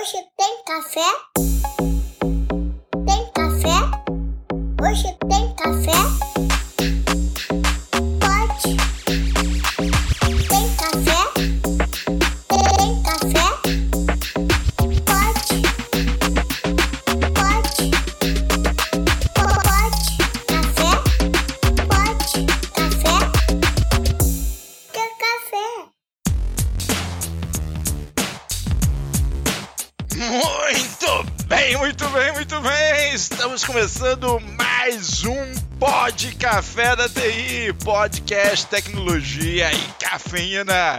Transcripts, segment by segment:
Hoje tem café? Tem café? Hoje podcast, tecnologia e cafeína.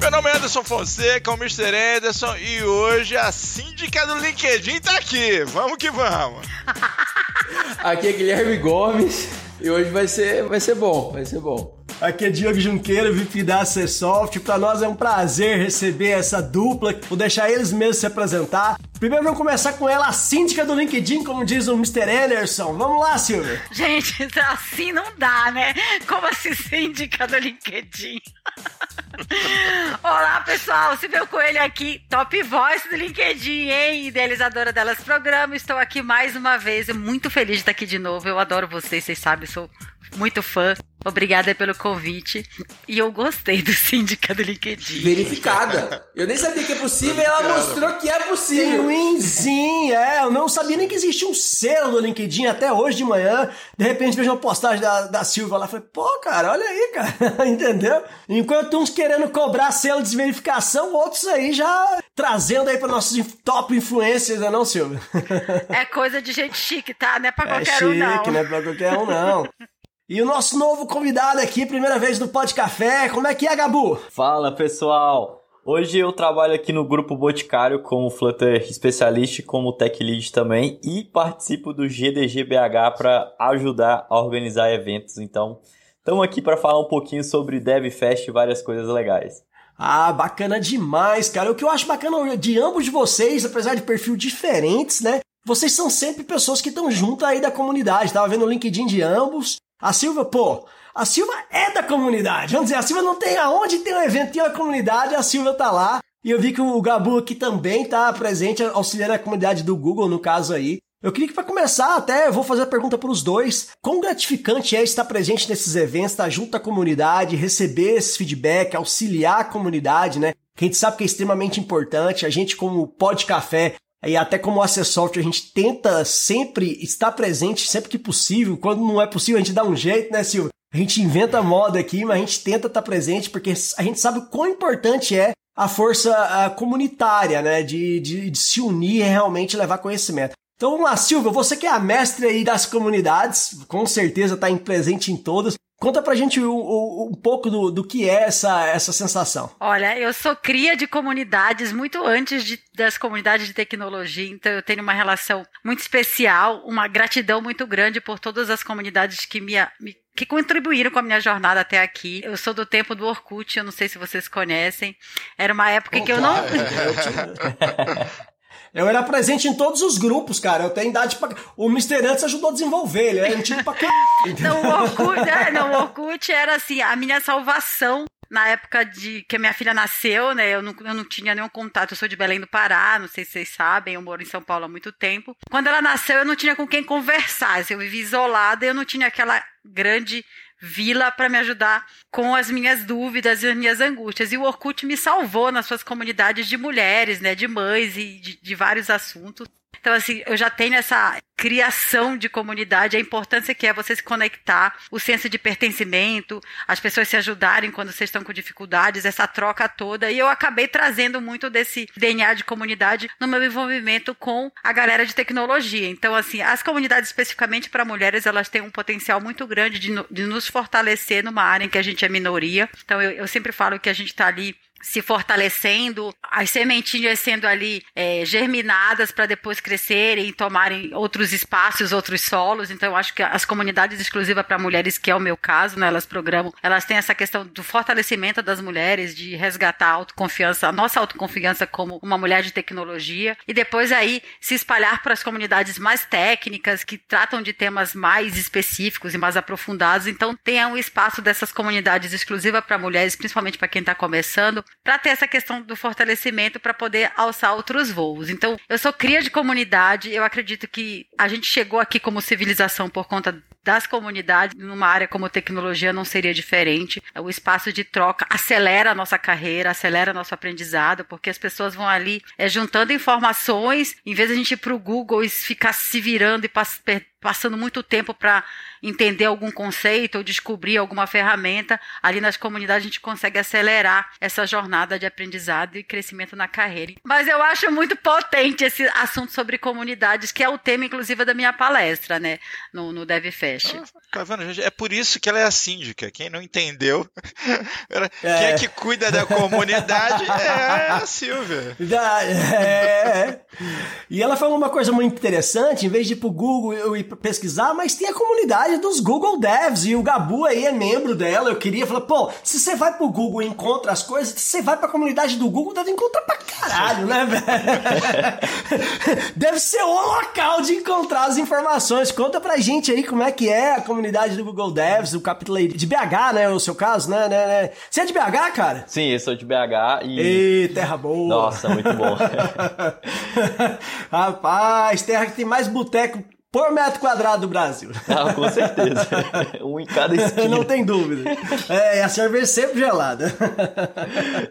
Meu nome é Anderson Fonseca, o Mr. Anderson, e hoje a síndica do LinkedIn tá aqui. Vamos que vamos. aqui é Guilherme Gomes e hoje vai ser, vai ser bom, vai ser bom. Aqui é Diogo Junqueiro, VIP da Acessoft. Para nós é um prazer receber essa dupla. Vou deixar eles mesmos se apresentar. Primeiro vamos começar com ela, a síndica do LinkedIn, como diz o Mr. Anderson. Vamos lá, Silvia. Gente, assim não dá, né? Como assim síndica do LinkedIn? Olá, pessoal. Se viu com ele aqui, top voice do LinkedIn, hein? Idealizadora delas programa. Estou aqui mais uma vez. Muito feliz de estar aqui de novo. Eu adoro vocês, vocês sabem, sou muito fã. Obrigada pelo convite. E eu gostei do síndica do LinkedIn. Verificada. Eu nem sabia que é possível e ela mostrou que é possível. Ruimzinho, é. Eu não sabia nem que existia um selo do LinkedIn até hoje de manhã. De repente vejo uma postagem da, da Silva lá. Falei, pô, cara, olha aí, cara. Entendeu? Enquanto uns querendo cobrar selo de verificação, outros aí já trazendo aí para nossos top influencers, né, não, Silvia? É coisa de gente chique, tá? Não é pra é qualquer chique, um, não. Não é pra qualquer um, não. E o nosso novo convidado aqui, primeira vez no Pod Café, como é que é, Gabu? Fala, pessoal! Hoje eu trabalho aqui no Grupo Boticário como Flutter especialista como Tech Lead também e participo do GDGBH para ajudar a organizar eventos. Então, estamos aqui para falar um pouquinho sobre DevFest e várias coisas legais. Ah, bacana demais, cara. O que eu acho bacana de ambos de vocês, apesar de perfil diferentes, né? Vocês são sempre pessoas que estão junto aí da comunidade. Tava vendo o LinkedIn de ambos a Silva, pô, a Silva é da comunidade. Vamos dizer, a Silva não tem aonde tem um evento, tem uma comunidade, a Silva tá lá. E eu vi que o Gabu aqui também tá presente, auxiliando a comunidade do Google, no caso aí. Eu queria que para começar até, vou fazer a pergunta para os dois. Quão gratificante é estar presente nesses eventos, estar junto à comunidade, receber esse feedback, auxiliar a comunidade, né? Que a gente sabe que é extremamente importante. A gente, como Pod Café, e até como Acessoft, a gente tenta sempre estar presente sempre que possível. Quando não é possível, a gente dá um jeito, né, Silvio? A gente inventa moda aqui, mas a gente tenta estar presente porque a gente sabe o quão importante é a força a, comunitária, né? De, de, de se unir e realmente levar conhecimento. Então vamos lá, Silvia, você que é a mestre aí das comunidades, com certeza está presente em todas. Conta pra gente um, um, um pouco do, do que é essa, essa sensação. Olha, eu sou cria de comunidades muito antes de, das comunidades de tecnologia, então eu tenho uma relação muito especial, uma gratidão muito grande por todas as comunidades que me, me que contribuíram com a minha jornada até aqui. Eu sou do tempo do Orkut, eu não sei se vocês conhecem. Era uma época que eu não. Eu era presente em todos os grupos, cara. Eu tenho idade pra. O Mr. Antes ajudou a desenvolver, ele é antigo pra c... Não, o Orkut, é, não, o Orkut era assim, a minha salvação na época de que a minha filha nasceu, né? Eu não, eu não tinha nenhum contato. Eu sou de Belém do Pará, não sei se vocês sabem, eu moro em São Paulo há muito tempo. Quando ela nasceu, eu não tinha com quem conversar. Eu vivi isolada, eu não tinha aquela grande vila para me ajudar com as minhas dúvidas e as minhas angústias. E o Orkut me salvou nas suas comunidades de mulheres, né, de mães e de, de vários assuntos. Então, assim, eu já tenho essa criação de comunidade, a importância que é você se conectar, o senso de pertencimento, as pessoas se ajudarem quando vocês estão com dificuldades, essa troca toda. E eu acabei trazendo muito desse DNA de comunidade no meu envolvimento com a galera de tecnologia. Então, assim, as comunidades especificamente para mulheres, elas têm um potencial muito grande de, de, nos fortalecer numa área em que a gente é minoria. Então, eu, eu sempre falo que a gente está ali se fortalecendo, as sementinhas sendo ali é, germinadas para depois crescerem e tomarem outros espaços, outros solos. Então, eu acho que as comunidades exclusivas para mulheres, que é o meu caso, né, elas programam, elas têm essa questão do fortalecimento das mulheres, de resgatar a autoconfiança, a nossa autoconfiança como uma mulher de tecnologia, e depois aí se espalhar para as comunidades mais técnicas, que tratam de temas mais específicos e mais aprofundados. Então, tem um espaço dessas comunidades exclusivas para mulheres, principalmente para quem está começando, para ter essa questão do fortalecimento para poder alçar outros voos. Então, eu sou cria de comunidade, eu acredito que a gente chegou aqui como civilização por conta das comunidades, numa área como tecnologia não seria diferente. O espaço de troca acelera a nossa carreira, acelera nosso aprendizado, porque as pessoas vão ali é, juntando informações, em vez de a gente ir para o Google e ficar se virando e passando muito tempo para entender algum conceito ou descobrir alguma ferramenta, ali nas comunidades a gente consegue acelerar essa jornada de aprendizado e crescimento na carreira. Mas eu acho muito potente esse assunto sobre comunidades, que é o tema, inclusive, da minha palestra, né, no, no DevFest. Tá vendo, gente? É por isso que ela é a síndica. Quem não entendeu, quem é que cuida da comunidade é a Silvia. É. E ela falou uma coisa muito interessante, em vez de ir pro Google eu ir pesquisar, mas tem a comunidade dos Google Devs e o Gabu aí é membro dela. Eu queria falar, pô, se você vai pro Google e encontra as coisas, se você vai pra comunidade do Google, deve encontrar pra caralho, né, velho? deve ser o local de encontrar as informações. Conta pra gente aí como é que é a comunidade do Google Devs, o capítulo aí de BH, né, o seu caso, né, né, né? Você é de BH, cara? Sim, eu sou de BH e... Ei, terra boa! Nossa, muito bom. Rapaz, terra que tem mais boteco por metro quadrado do Brasil. Ah, com certeza. um em cada esquina. Não tem dúvida. É, a cerveja sempre gelada.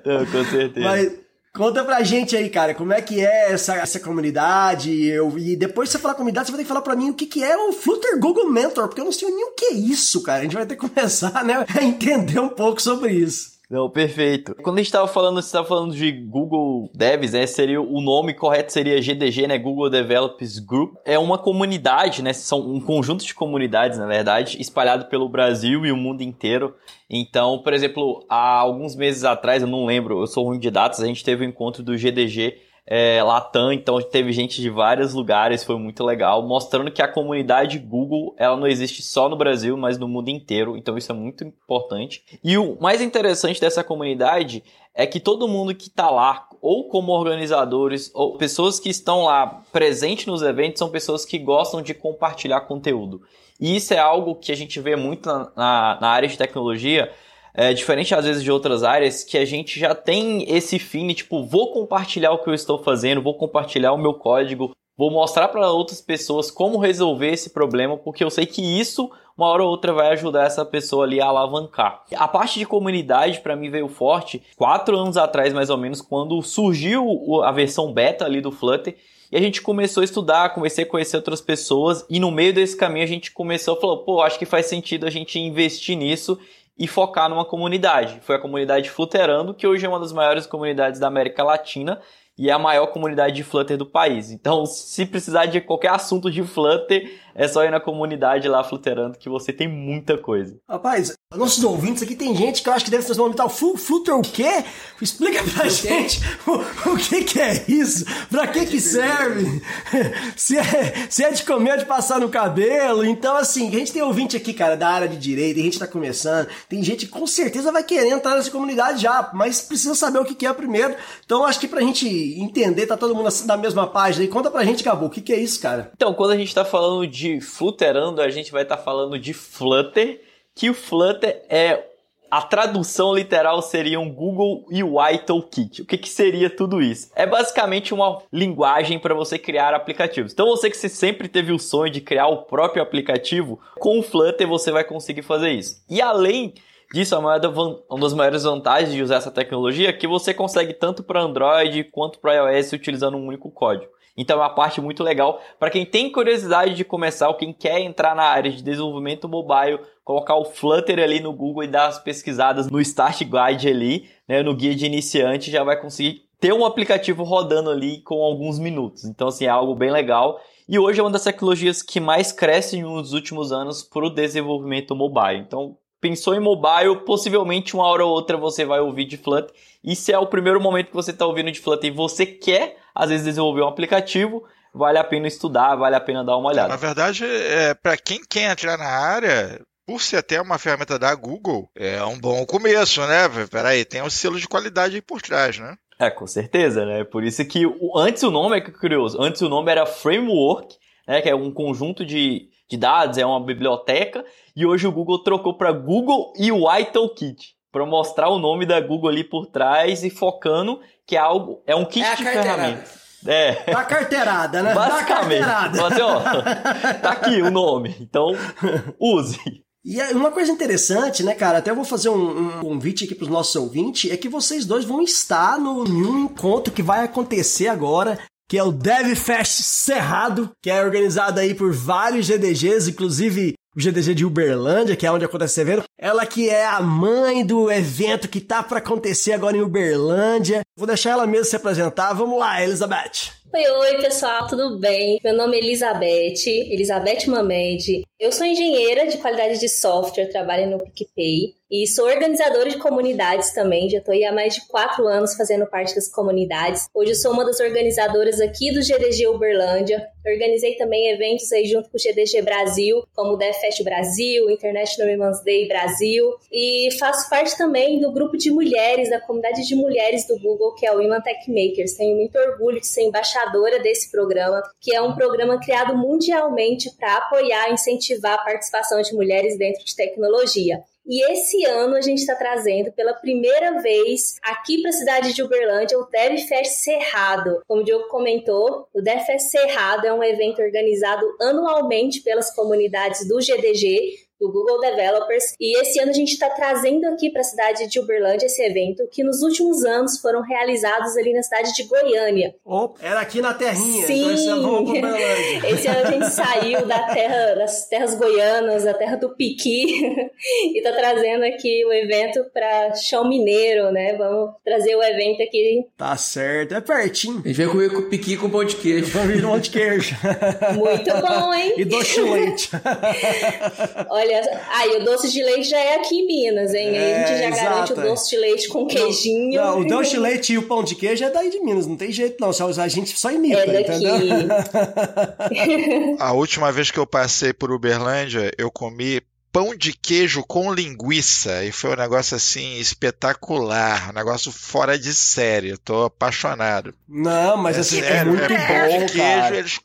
Não, com certeza. Mas conta pra gente aí, cara, como é que é essa, essa comunidade? Eu, e depois que você falar comunidade, você vai ter que falar pra mim o que, que é o Flutter Google Mentor, porque eu não sei nem o que é isso, cara. A gente vai ter que começar né, a entender um pouco sobre isso. Não, perfeito. Quando a gente estava falando, você estava falando de Google Devs, né? Seria o nome correto seria GDG, né? Google Developers Group. É uma comunidade, né? São um conjunto de comunidades, na verdade, espalhado pelo Brasil e o mundo inteiro. Então, por exemplo, há alguns meses atrás, eu não lembro, eu sou ruim de datas, a gente teve o um encontro do GDG é, Latam, então teve gente de vários lugares, foi muito legal, mostrando que a comunidade Google ela não existe só no Brasil, mas no mundo inteiro, então isso é muito importante. E o mais interessante dessa comunidade é que todo mundo que está lá, ou como organizadores, ou pessoas que estão lá presentes nos eventos, são pessoas que gostam de compartilhar conteúdo. E isso é algo que a gente vê muito na, na, na área de tecnologia, é, diferente às vezes de outras áreas, que a gente já tem esse fim, tipo, vou compartilhar o que eu estou fazendo, vou compartilhar o meu código, vou mostrar para outras pessoas como resolver esse problema, porque eu sei que isso, uma hora ou outra, vai ajudar essa pessoa ali a alavancar. A parte de comunidade, para mim, veio forte quatro anos atrás, mais ou menos, quando surgiu a versão beta ali do Flutter. E a gente começou a estudar, comecei a conhecer outras pessoas, e no meio desse caminho a gente começou a falar, pô, acho que faz sentido a gente investir nisso e focar numa comunidade. Foi a comunidade Flutterando, que hoje é uma das maiores comunidades da América Latina e é a maior comunidade de Flutter do país. Então, se precisar de qualquer assunto de Flutter, é só ir na comunidade lá Flutterando que você tem muita coisa. Rapaz, nossos ouvintes aqui tem gente que eu acho que deve ter nome tal. Flutter o quê? Explica pra gente o, o, que que é isso? Pra que que serve? se, é, se é de comer, de passar no cabelo. Então, assim, a gente tem ouvinte aqui, cara, da área de direito, a gente tá começando. Tem gente que com certeza vai querer entrar nessa comunidade já, mas precisa saber o que que é primeiro. Então, acho que pra gente entender, tá todo mundo na mesma página. E conta pra gente, Gabo, o que que é isso, cara? Então, quando a gente tá falando de de Flutterando, a gente vai estar tá falando de Flutter, que o Flutter é a tradução literal seria um Google UI Toolkit. O que, que seria tudo isso? É basicamente uma linguagem para você criar aplicativos. Então você que sempre teve o sonho de criar o próprio aplicativo, com o Flutter você vai conseguir fazer isso. E além disso, uma das maiores vantagens de usar essa tecnologia é que você consegue tanto para Android quanto para iOS utilizando um único código. Então é uma parte muito legal para quem tem curiosidade de começar ou quem quer entrar na área de desenvolvimento mobile, colocar o Flutter ali no Google e dar as pesquisadas no Start Guide ali, né, no guia de iniciante, já vai conseguir ter um aplicativo rodando ali com alguns minutos. Então assim, é algo bem legal. E hoje é uma das tecnologias que mais cresce nos últimos anos para o desenvolvimento mobile. Então, pensou em mobile, possivelmente uma hora ou outra você vai ouvir de Flutter. E se é o primeiro momento que você está ouvindo de Flutter e você quer às vezes desenvolver um aplicativo, vale a pena estudar, vale a pena dar uma olhada. Na verdade, é, para quem quer entrar na área, por ser até uma ferramenta da Google, é um bom começo, né? Peraí, tem um selo de qualidade aí por trás, né? É, com certeza, né? Por isso que o, antes o nome é curioso, antes o nome era Framework, né? Que é um conjunto de, de dados, é uma biblioteca, e hoje o Google trocou para Google UI Toolkit. para mostrar o nome da Google ali por trás e focando que é algo, é um kit É de ferramentas. É. Da carteirada, né? Basicamente. Da carteirada. Assim, ó, tá aqui o nome. Então, use. E é uma coisa interessante, né, cara? Até eu vou fazer um, um convite aqui pros nossos ouvintes, é que vocês dois vão estar no, em um encontro que vai acontecer agora, que é o DevFest Cerrado, que é organizado aí por vários GDGs, inclusive o GDG de Uberlândia, que é onde acontece esse evento. Ela que é a mãe do evento que tá para acontecer agora em Uberlândia. Vou deixar ela mesma se apresentar. Vamos lá, Elizabeth. Oi, oi, pessoal, tudo bem? Meu nome é Elizabeth, Elizabeth Mamede. Eu sou engenheira de qualidade de software, trabalho no PicPay e sou organizadora de comunidades também. Já estou há mais de quatro anos fazendo parte das comunidades. Hoje eu sou uma das organizadoras aqui do GDG Uberlândia. Organizei também eventos aí junto com o GDG Brasil, como o DevFest Brasil, International Women's Day Brasil. E faço parte também do grupo de mulheres, da comunidade de mulheres do Google, que é o Women Tech Makers. Tenho muito orgulho de ser embaixadora desse programa, que é um programa criado mundialmente para apoiar e incentivar a participação de mulheres dentro de tecnologia. E esse ano a gente está trazendo pela primeira vez aqui para a cidade de Uberlândia o DevFest Cerrado. Como o Diogo comentou, o DevFest Cerrado é um evento organizado anualmente pelas comunidades do GDG, do Google Developers. E esse ano a gente está trazendo aqui para a cidade de Uberlândia esse evento que nos últimos anos foram realizados ali na cidade de Goiânia. Oh, era aqui na terrinha, Sim. então esse ano vamos Uberlândia. Esse ano a gente saiu da terra, das terras goianas, da terra do Piqui, e tá trazendo aqui o evento para chão mineiro, né? Vamos trazer o evento aqui Tá certo, é pertinho. A gente vai comer com piqui com pão de queijo. Vamos vir um monte de queijo. muito bom, hein? e doce de leite. Olha, aí o doce de leite já é aqui em Minas, hein? Aí a gente já É, garante exato, o doce de leite com queijinho. Não, o doce de leite e o pão de queijo é daí de Minas, não tem jeito não. Só, a gente só imita, É daqui. entendeu? A última vez que eu passei por Uberlândia, eu comi pão de queijo com linguiça e foi um negócio assim espetacular, um negócio fora de série. Eu tô apaixonado. Não, mas é assim, é sério, muito é pão bom, de queijo, cara. eles,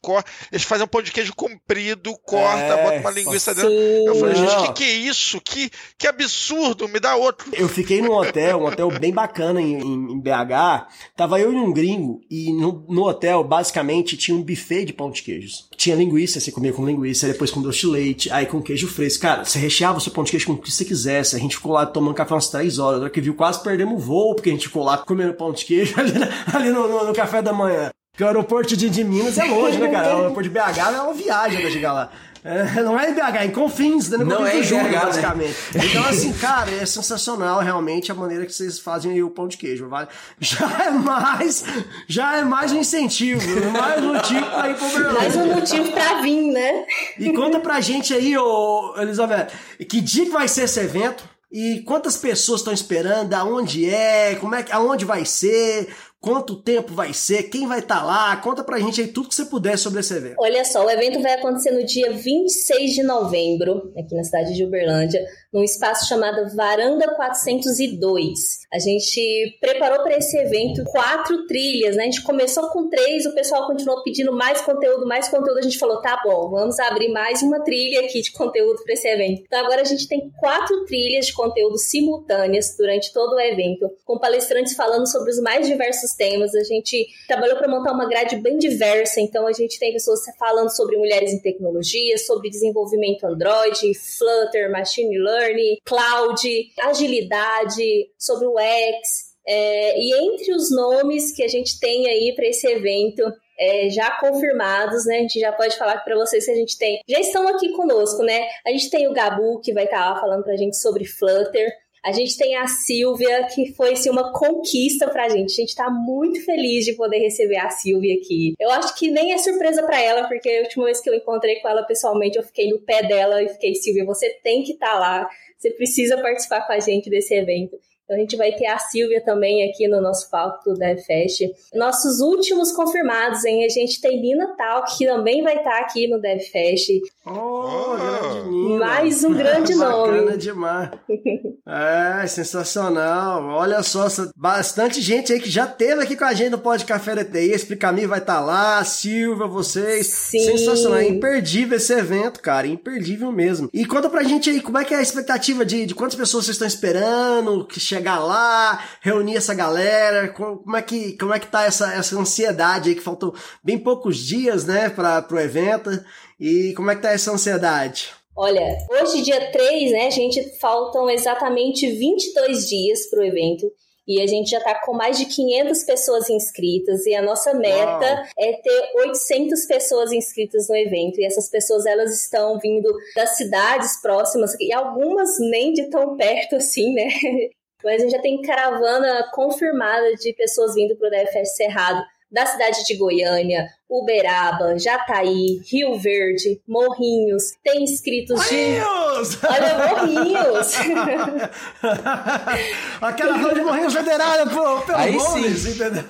eles fazem um pão de queijo comprido, corta, É, bota uma linguiça dentro. Eu falei, gente, que que é isso? Que, que absurdo, me dá outro. Eu fiquei num hotel, um hotel bem bacana em, em- em BH. Tava eu e um gringo, e no, no hotel, basicamente, tinha um buffet de pão de queijos. Tinha linguiça, você comia com linguiça, depois com doce de leite, aí com queijo fresco. Cara, você recheava o seu pão de queijo com o que você quisesse. A gente ficou lá tomando café umas três horas. Que viu, quase perdemos o voo, porque a gente ficou lá comendo pão de queijo ali, na- ali no, no- no café da manhã. Porque o aeroporto de, de Minas é longe, né, cara? O aeroporto de BH é uma viagem pra chegar lá. É, não é em BH, é em Confins, né? No Não Confins é do BH, né? basicamente. Então, assim, cara, é sensacional realmente a maneira que vocês fazem aí o pão de queijo. Vale? Já é mais, já é mais um incentivo, mais um motivo pra ir pro Uberlândia. Mais um motivo pra vir, né? E conta pra gente aí, ô Elizabeth, que dia que vai ser esse evento? E quantas pessoas estão esperando? Aonde é? Como é que, aonde vai ser? Quanto tempo vai ser? Quem vai estar lá? Conta pra gente aí tudo que você puder sobre esse evento. Olha só, o evento vai acontecer no dia 26 de novembro, aqui na cidade de Uberlândia, num espaço chamado Varanda 402. A gente preparou para esse evento quatro trilhas, né? A gente começou com três, o pessoal continuou pedindo mais conteúdo, mais conteúdo. A gente falou, tá bom, vamos abrir mais uma trilha aqui de conteúdo para esse evento. Então agora a gente tem quatro trilhas de conteúdo simultâneas durante todo o evento, com palestrantes falando sobre os mais diversos temas. A gente trabalhou para montar uma grade bem diversa, então a gente tem pessoas falando sobre mulheres em tecnologia, sobre desenvolvimento Android, Flutter, Machine Learning, Cloud, agilidade, sobre o X. É, e entre os nomes que a gente tem aí para esse evento, é, já confirmados, né? A gente já pode falar para vocês que a gente tem. Já estão aqui conosco, né? A gente tem o Gabu, que vai estar lá falando pra gente sobre Flutter. A gente tem a Silvia, que foi assim, uma conquista pra gente. A gente tá muito feliz de poder receber a Silvia aqui. Eu acho que nem é surpresa pra ela, porque a última vez que eu encontrei com ela pessoalmente, eu fiquei no pé dela e fiquei, Silvia, você tem que estar lá. Você precisa participar com a gente desse evento. Então a gente vai ter a Silvia também aqui no nosso palco do DevFest. Nossos últimos confirmados, hein? A gente tem Nina Talk, que também vai estar aqui no DevFest. Oh, grande Nina. Mais um grande nome. Bacana demais. É, sensacional. Olha só, bastante gente aí que já teve aqui com a gente no Pod Café da TI. Explicamir vai estar tá lá, Silva, vocês. Sim. Sensacional. É imperdível esse evento, cara. Imperdível mesmo. E conta pra gente aí, como é que é a expectativa de, de quantas pessoas vocês estão esperando, que chegar lá, reunir essa galera? Como é que, como é que tá essa, essa ansiedade aí, que faltam bem poucos dias, né, pra, pro evento? E como é que tá essa ansiedade? Olha, hoje, dia 3, né, gente, faltam exatamente 22 dias para o evento. E a gente já está com mais de 500 pessoas inscritas e a nossa meta Uau. é ter 800 pessoas inscritas no evento. E essas pessoas elas estão vindo das cidades próximas e algumas nem de tão perto assim, né? Mas a gente já tem caravana confirmada de pessoas vindo para o DFS Cerrado da cidade de Goiânia, Uberaba, Jataí, Rio Verde, Morrinhos, tem inscritos de. Morrinhos! Olha, Morrinhos! Aquela rua de Morrinhos federada pelo, pelo aí Gomes, sim. entendeu?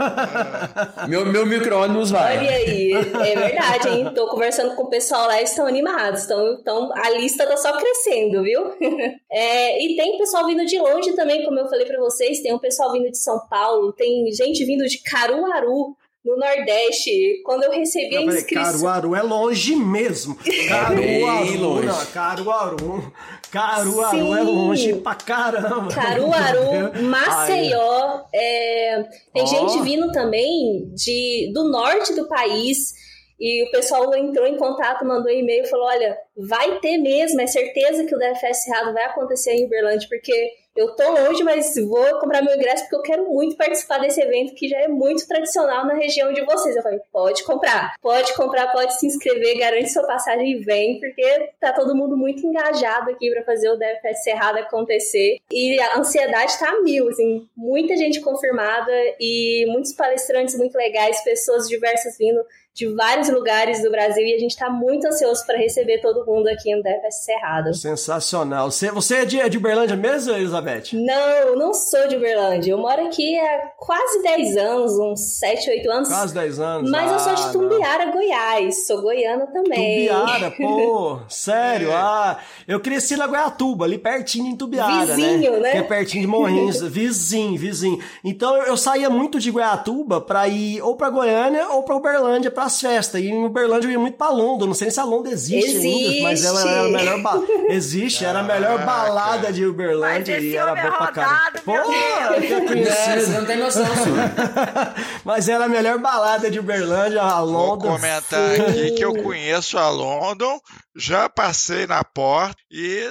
meu, meu micro-ônibus vai. Olha aí, é verdade, hein? Tô conversando com o pessoal lá, estão animados, então, então a lista tá só crescendo, viu? É, e tem pessoal vindo de longe também, como eu falei para vocês, tem um pessoal vindo de São Paulo, tem gente vindo de Caruaru, no Nordeste, quando eu recebi eu a inscrição. Caruaru é longe mesmo. Caruaru, longe. Não, Caruaru. Caruaru Sim. é longe pra caramba. Caruaru, Maceió. É, tem oh. gente vindo também de, do norte do país. E o pessoal entrou em contato, mandou e-mail e falou: olha, vai ter mesmo, é certeza que o DFS Cerrado vai acontecer em Uberlândia, porque eu tô longe, mas vou comprar meu ingresso porque eu quero muito participar desse evento que já é muito tradicional na região de vocês. Eu falei, pode comprar, pode comprar, pode se inscrever, garante sua passagem e vem, porque tá todo mundo muito engajado aqui para fazer o DFS Cerrado acontecer. E a ansiedade tá mil, assim, muita gente confirmada e muitos palestrantes muito legais, pessoas diversas vindo de vários lugares do Brasil e a gente está muito ansioso para receber todo mundo aqui no DFS Cerrado. Sensacional. Você, você é, de, é de Uberlândia mesmo, Elizabeth? Não, não sou de Uberlândia. Eu moro aqui há quase 10 anos, uns 7, 8 anos. Quase 10 anos. Mas ah, eu sou de ah, Tumbiara, não. Goiás. Sou goiana também. Tumbiara, pô, sério. Ah, eu cresci na Goiatuba, ali pertinho em Tumbiara, né? vizinho, né? né? Que é pertinho de Morrinhos. vizinho, vizinho. Então eu saía muito de Goiatuba para ir ou para Goiânia ou para Uberlândia pras festas. E em Uberlândia eu ia muito pra Londres. Não sei se a Londres existe, existe. ainda, mas ela era a melhor ba... Existe, era a melhor balada de Uberlândia e era boa pra caramba. Pô, eu conheci. não tem noção, Mas era a melhor balada de Uberlândia, a London. Vou comentar aqui que eu conheço a London, já passei na porta e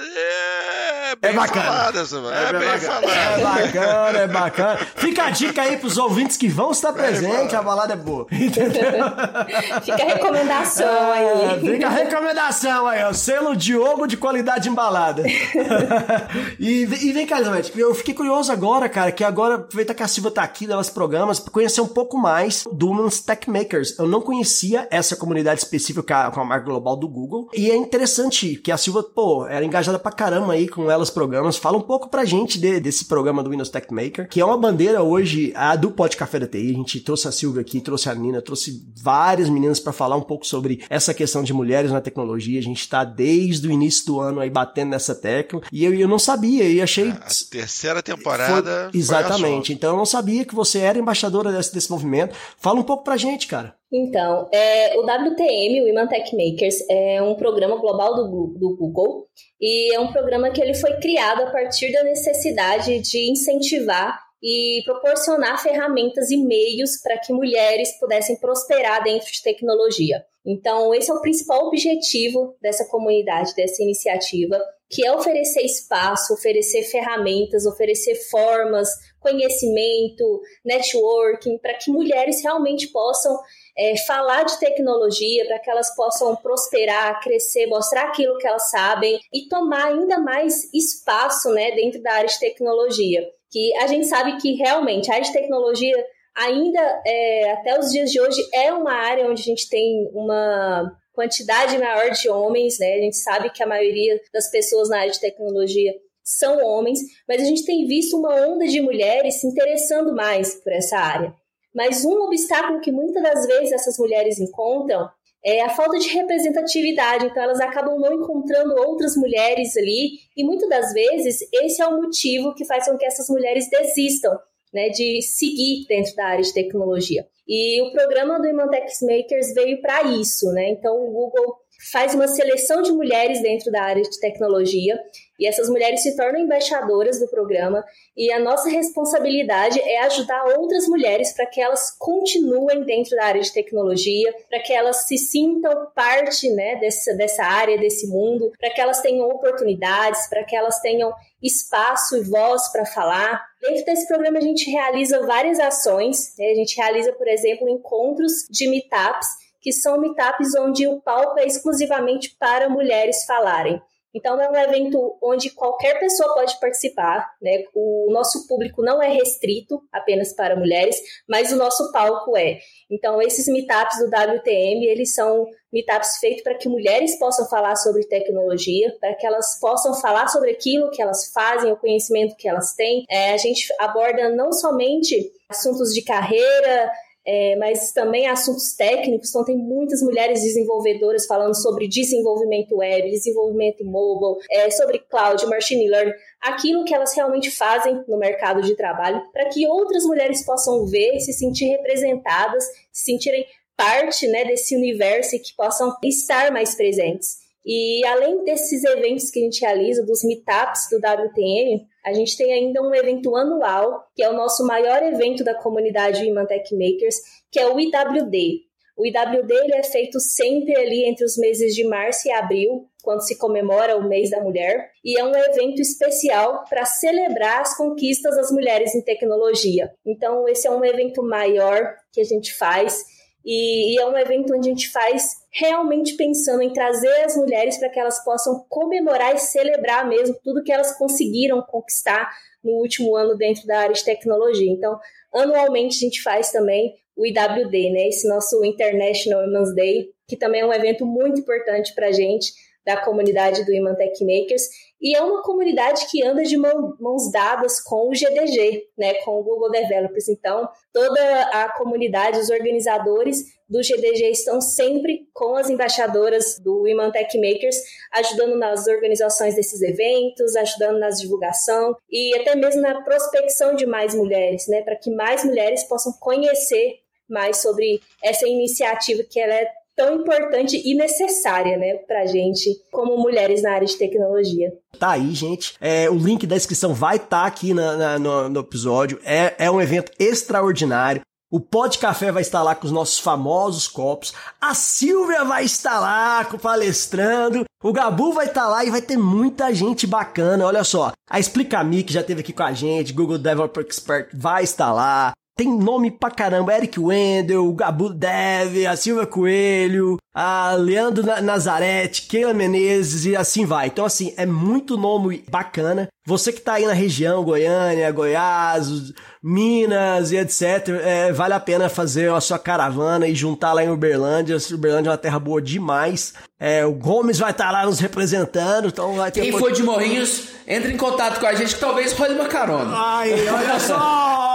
é bem é bacana. falada, é, é bem, bem falada. É bacana, é bacana. Fica a dica aí pros ouvintes que vão estar presentes, a balada é boa. Fica a recomendação aí. É, fica a recomendação aí, ó. Selo Diogo de qualidade embalada. e, e vem cá, Elizabeth, eu fiquei curioso agora, cara, que agora, aproveita que a Silva tá aqui, das programas, pra conhecer um pouco mais do Women's Tech Makers. Eu não conhecia essa comunidade específica com a marca global do Google. E é interessante que a Silva, pô, era engajada pra caramba aí com elas programas. Fala um pouco pra gente de, desse programa do Windows Tech Maker, que é uma bandeira hoje a do Pod Café da TI. A gente trouxe a Silvia aqui, trouxe a Nina, trouxe várias meninas para falar um pouco sobre essa questão de mulheres na tecnologia. A gente tá desde o início do ano aí batendo nessa tecla. E eu, eu não sabia, e achei. A terceira temporada. Foi... Exatamente. então eu não sabia que você era embaixadora desse, desse movimento. Fala um pouco pra gente, cara. Então, é, o WTM, o Women Tech Makers, é um programa global do, do Google e é um programa que ele foi criado a partir da necessidade de incentivar e proporcionar ferramentas e meios para que mulheres pudessem prosperar dentro de tecnologia. Então, esse é o principal objetivo dessa comunidade, dessa iniciativa, que é oferecer espaço, oferecer ferramentas, oferecer formas, conhecimento, networking, para que mulheres realmente possam é, falar de tecnologia, para que elas possam prosperar, crescer, mostrar aquilo que elas sabem e tomar ainda mais espaço né, dentro da área de tecnologia. Que a gente sabe que realmente a área de tecnologia ainda é, até os dias de hoje é uma área onde a gente tem uma quantidade maior de homens, né? A gente sabe que a maioria das pessoas na área de tecnologia são homens, mas a gente tem visto uma onda de mulheres se interessando mais por essa área. Mas um obstáculo que muitas das vezes essas mulheres encontram é a falta de representatividade. Então, elas acabam não encontrando outras mulheres ali, e muitas das vezes esse é o motivo que faz com que essas mulheres desistam né, de seguir dentro da área de tecnologia. E o programa do Imantex Makers veio para isso, né? Então, o Google faz uma seleção de mulheres dentro da área de tecnologia e essas mulheres se tornam embaixadoras do programa e a nossa responsabilidade é ajudar outras mulheres para que elas continuem dentro da área de tecnologia, para que elas se sintam parte né, dessa, dessa área, desse mundo, para que elas tenham oportunidades, para que elas tenham espaço e voz para falar. Dentro desse programa a gente realiza várias ações, né? a gente realiza, por exemplo, encontros de meetups que são meetups onde o palco é exclusivamente para mulheres falarem. Então, é um evento onde qualquer pessoa pode participar, né? O nosso público não é restrito apenas para mulheres, mas o nosso palco é. Então, esses meetups do WTM, eles são meetups feitos para que mulheres possam falar sobre tecnologia, para que elas possam falar sobre aquilo que elas fazem, o conhecimento que elas têm. É, a gente aborda não somente assuntos de carreira, é, mas também assuntos técnicos. Então, tem muitas mulheres desenvolvedoras falando sobre desenvolvimento web, desenvolvimento mobile, é, sobre cloud, machine learning, aquilo que elas realmente fazem no mercado de trabalho, para que outras mulheres possam ver, se sentir representadas, se sentirem parte né, desse universo e que possam estar mais presentes. E além desses eventos que a gente realiza, dos meetups do WTM, a gente tem ainda um evento anual, que é o nosso maior evento da comunidade Imantech Makers, que é o IWD. O IWD ele é feito sempre ali entre os meses de março e abril, quando se comemora o mês da mulher, e é um evento especial para celebrar as conquistas das mulheres em tecnologia. Então, esse é um evento maior que a gente faz e, e, é um evento onde a gente faz realmente pensando em trazer as mulheres para que elas possam comemorar e celebrar mesmo tudo que elas conseguiram conquistar no último ano dentro da área de tecnologia. Então, anualmente a gente faz também o IWD, né? Esse nosso International Women's Day, que também é um evento muito importante para a gente, da comunidade do Iman Tech Makers e é uma comunidade que anda de mãos dadas com o GDG, né, com o Google Developers. Então, toda a comunidade, os organizadores do GDG estão sempre com as embaixadoras do Women Tech Makers, ajudando nas organizações desses eventos, ajudando na divulgação e até mesmo na prospecção de mais mulheres, né, para que mais mulheres possam conhecer mais sobre essa iniciativa que ela é tão importante e necessária, né, pra gente como mulheres na área de tecnologia. Tá aí, gente. É, o link da inscrição vai estar tá aqui na, na, no, no, episódio. É, é um evento extraordinário. O Pó de Café vai estar lá com os nossos famosos copos. A Silvia vai estar lá com palestrando. O Gabu vai estar lá e vai ter muita gente bacana. Olha só, a Explicami, que já esteve aqui com a gente, Google Developer Expert vai estar lá. Tem nome pra caramba, Eric Wendel, o Gabu Dev, a Silvia Coelho, a Leandro Nazarete, Keila Menezes e assim vai. Então, assim, é muito nome bacana. Você que tá aí na região, Goiânia, Goiás, Minas e etc., é, vale a pena fazer a sua caravana e juntar lá em Uberlândia. Uberlândia é uma terra boa demais. É, o Gomes vai estar tá lá nos representando, então vai ter... Quem for de Morrinhos, entre em contato com a gente que talvez role uma carona. Ai, olha só!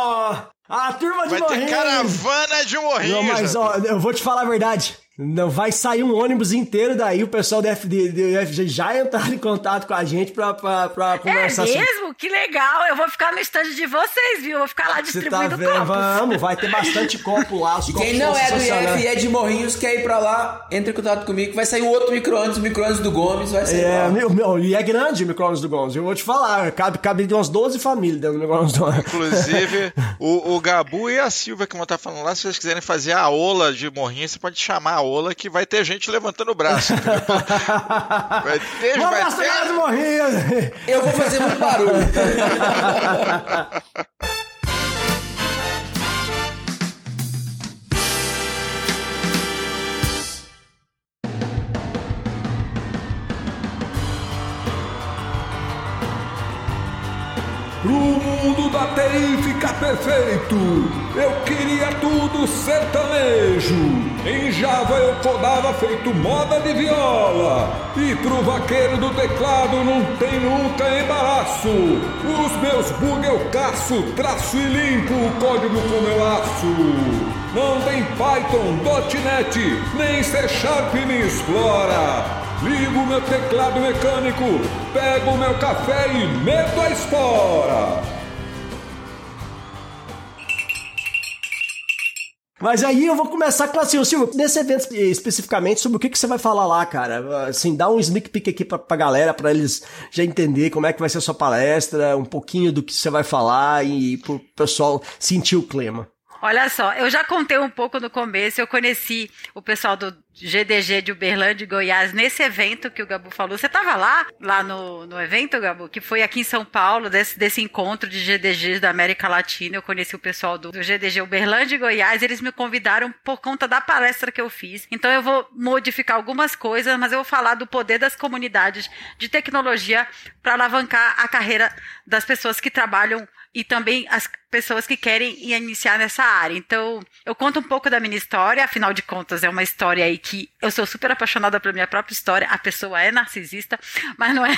A turma de Vai Morrinhos. ter caravana de Morrinhos. Não, mas ó, eu vou te falar a verdade. Não vai sair um ônibus inteiro daí, o pessoal do, FG já entrar em contato com a gente pra, pra, pra conversar. É mesmo? Sobre... Que legal! Eu vou ficar no stand de vocês, viu? Eu vou ficar lá distribuindo Você tá vendo? Vamos, vai ter bastante copo lá. Os e quem não é do IF e é de Morrinhos, quer ir pra lá, entre em contato comigo, vai sair um outro micro-ondas, o micro-ondas do Gomes, vai sair É, meu, meu, e é grande o micro-ondas do Gomes, eu vou te falar, cabe, cabe de umas 12 famílias dentro do micro-ondas do Gomes. Inclusive, o, o Gabu e a Silvia, que vão estar falando lá, se vocês quiserem fazer a ola de Morrinhos, você pode chamar a ola que vai ter gente levantando o braço. vai ter, Vamos vai ter... Eu vou fazer muito barulho. Pro mundo da TI ficar perfeito. Eu queria tudo sertanejo. Em Java eu codava feito moda de viola. E pro vaqueiro do teclado não tem nunca embaraço. Os meus bug eu caço, traço e limpo o código com meu aço. Não tem Python, .NET, nem C Sharp me explora. Ligo meu teclado mecânico, pego meu café e meto a espora. Mas aí eu vou começar com assim, Silvio, nesse evento especificamente, sobre o que, que você vai falar lá, cara? Assim, dá um sneak peek aqui pra, pra galera, pra eles já entender como é que vai ser a sua palestra, um pouquinho do que você vai falar e pro pessoal sentir o clima. Olha só, eu já contei um pouco no começo, eu conheci o pessoal do GDG de Uberlândia e Goiás nesse evento que o Gabu falou. Você estava lá, lá no, no evento, Gabu, que foi aqui em São Paulo, desse, desse encontro de GDGs da América Latina. Eu conheci o pessoal do, do GDG Uberlândia e Goiás, eles me convidaram por conta da palestra que eu fiz. Então eu vou modificar algumas coisas, mas eu vou falar do poder das comunidades de tecnologia para alavancar a carreira das pessoas que trabalham e também as pessoas que querem iniciar nessa área. Então, eu conto um pouco da minha história, afinal de contas, é uma história aí que eu sou super apaixonada pela minha própria história. A pessoa é narcisista, mas não é,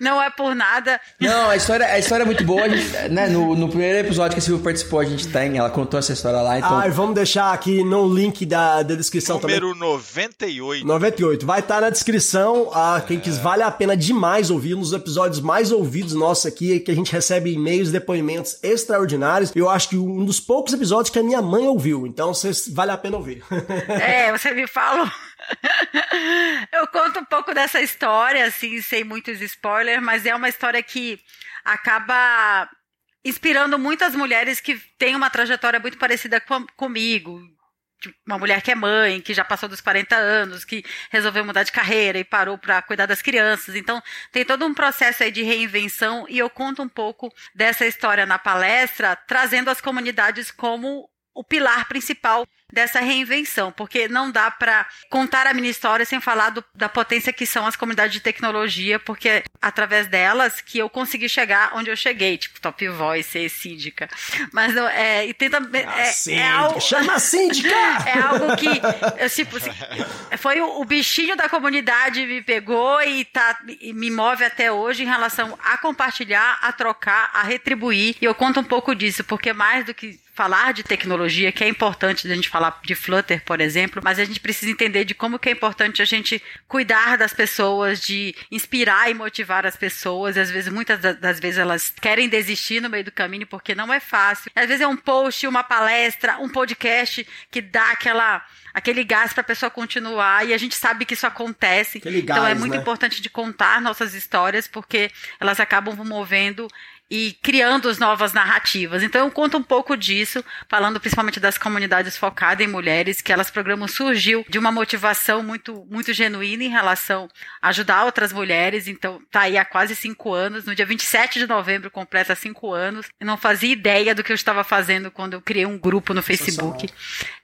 não é por nada. Não, a história, a história é muito boa. A gente, né, no, no primeiro episódio que a Silvia participou, a gente tem, ela contou essa história lá. Então... Ah, vamos deixar aqui no link da, da descrição Número também. Número 98. 98. Vai estar tá na descrição. Ah, quem é. quis, vale a pena demais ouvir. Um dos episódios mais ouvidos nossos aqui, que a gente recebe e-mails, depoimentos extraordinários. Eu acho que um dos poucos episódios que a minha mãe ouviu. Então, vale a pena ouvir. É, você me falou. Eu conto um pouco dessa história, assim, sem muitos spoilers, mas é uma história que acaba inspirando muitas mulheres que têm uma trajetória muito parecida com, comigo. Tipo, uma mulher que é mãe, que já passou dos 40 anos, que resolveu mudar de carreira e parou para cuidar das crianças. Então, tem todo um processo aí de reinvenção e eu conto um pouco dessa história na palestra, trazendo as comunidades como o pilar principal dessa reinvenção, porque não dá para contar a minha história sem falar do, da potência que são as comunidades de tecnologia, porque é através delas que eu consegui chegar onde eu cheguei, tipo Top Voice, e Síndica. Mas não, é, e tem também é, é algo, chama a Síndica. É algo que eu, tipo, assim, foi o, o, bichinho da comunidade me pegou e tá e me move até hoje em relação a compartilhar, a trocar, a retribuir. E eu conto um pouco disso, porque mais do que falar de tecnologia, que é importante a gente falar de Flutter, por exemplo, mas a gente precisa entender de como que é importante a gente cuidar das pessoas, de inspirar e motivar as pessoas. E às vezes, muitas das vezes, elas querem desistir no meio do caminho porque não é fácil. Às vezes é um post, uma palestra, um podcast que dá aquela aquele gás para a pessoa continuar e a gente sabe que isso acontece. Aquele então é muito né? importante de contar nossas histórias porque elas acabam movendo e criando as novas narrativas. Então eu conto um pouco disso, falando principalmente das comunidades focadas em mulheres, que elas programa surgiu de uma motivação muito muito genuína em relação a ajudar outras mulheres. Então tá aí há quase cinco anos. No dia 27 de novembro completa cinco anos. Eu não fazia ideia do que eu estava fazendo quando eu criei um grupo no Facebook.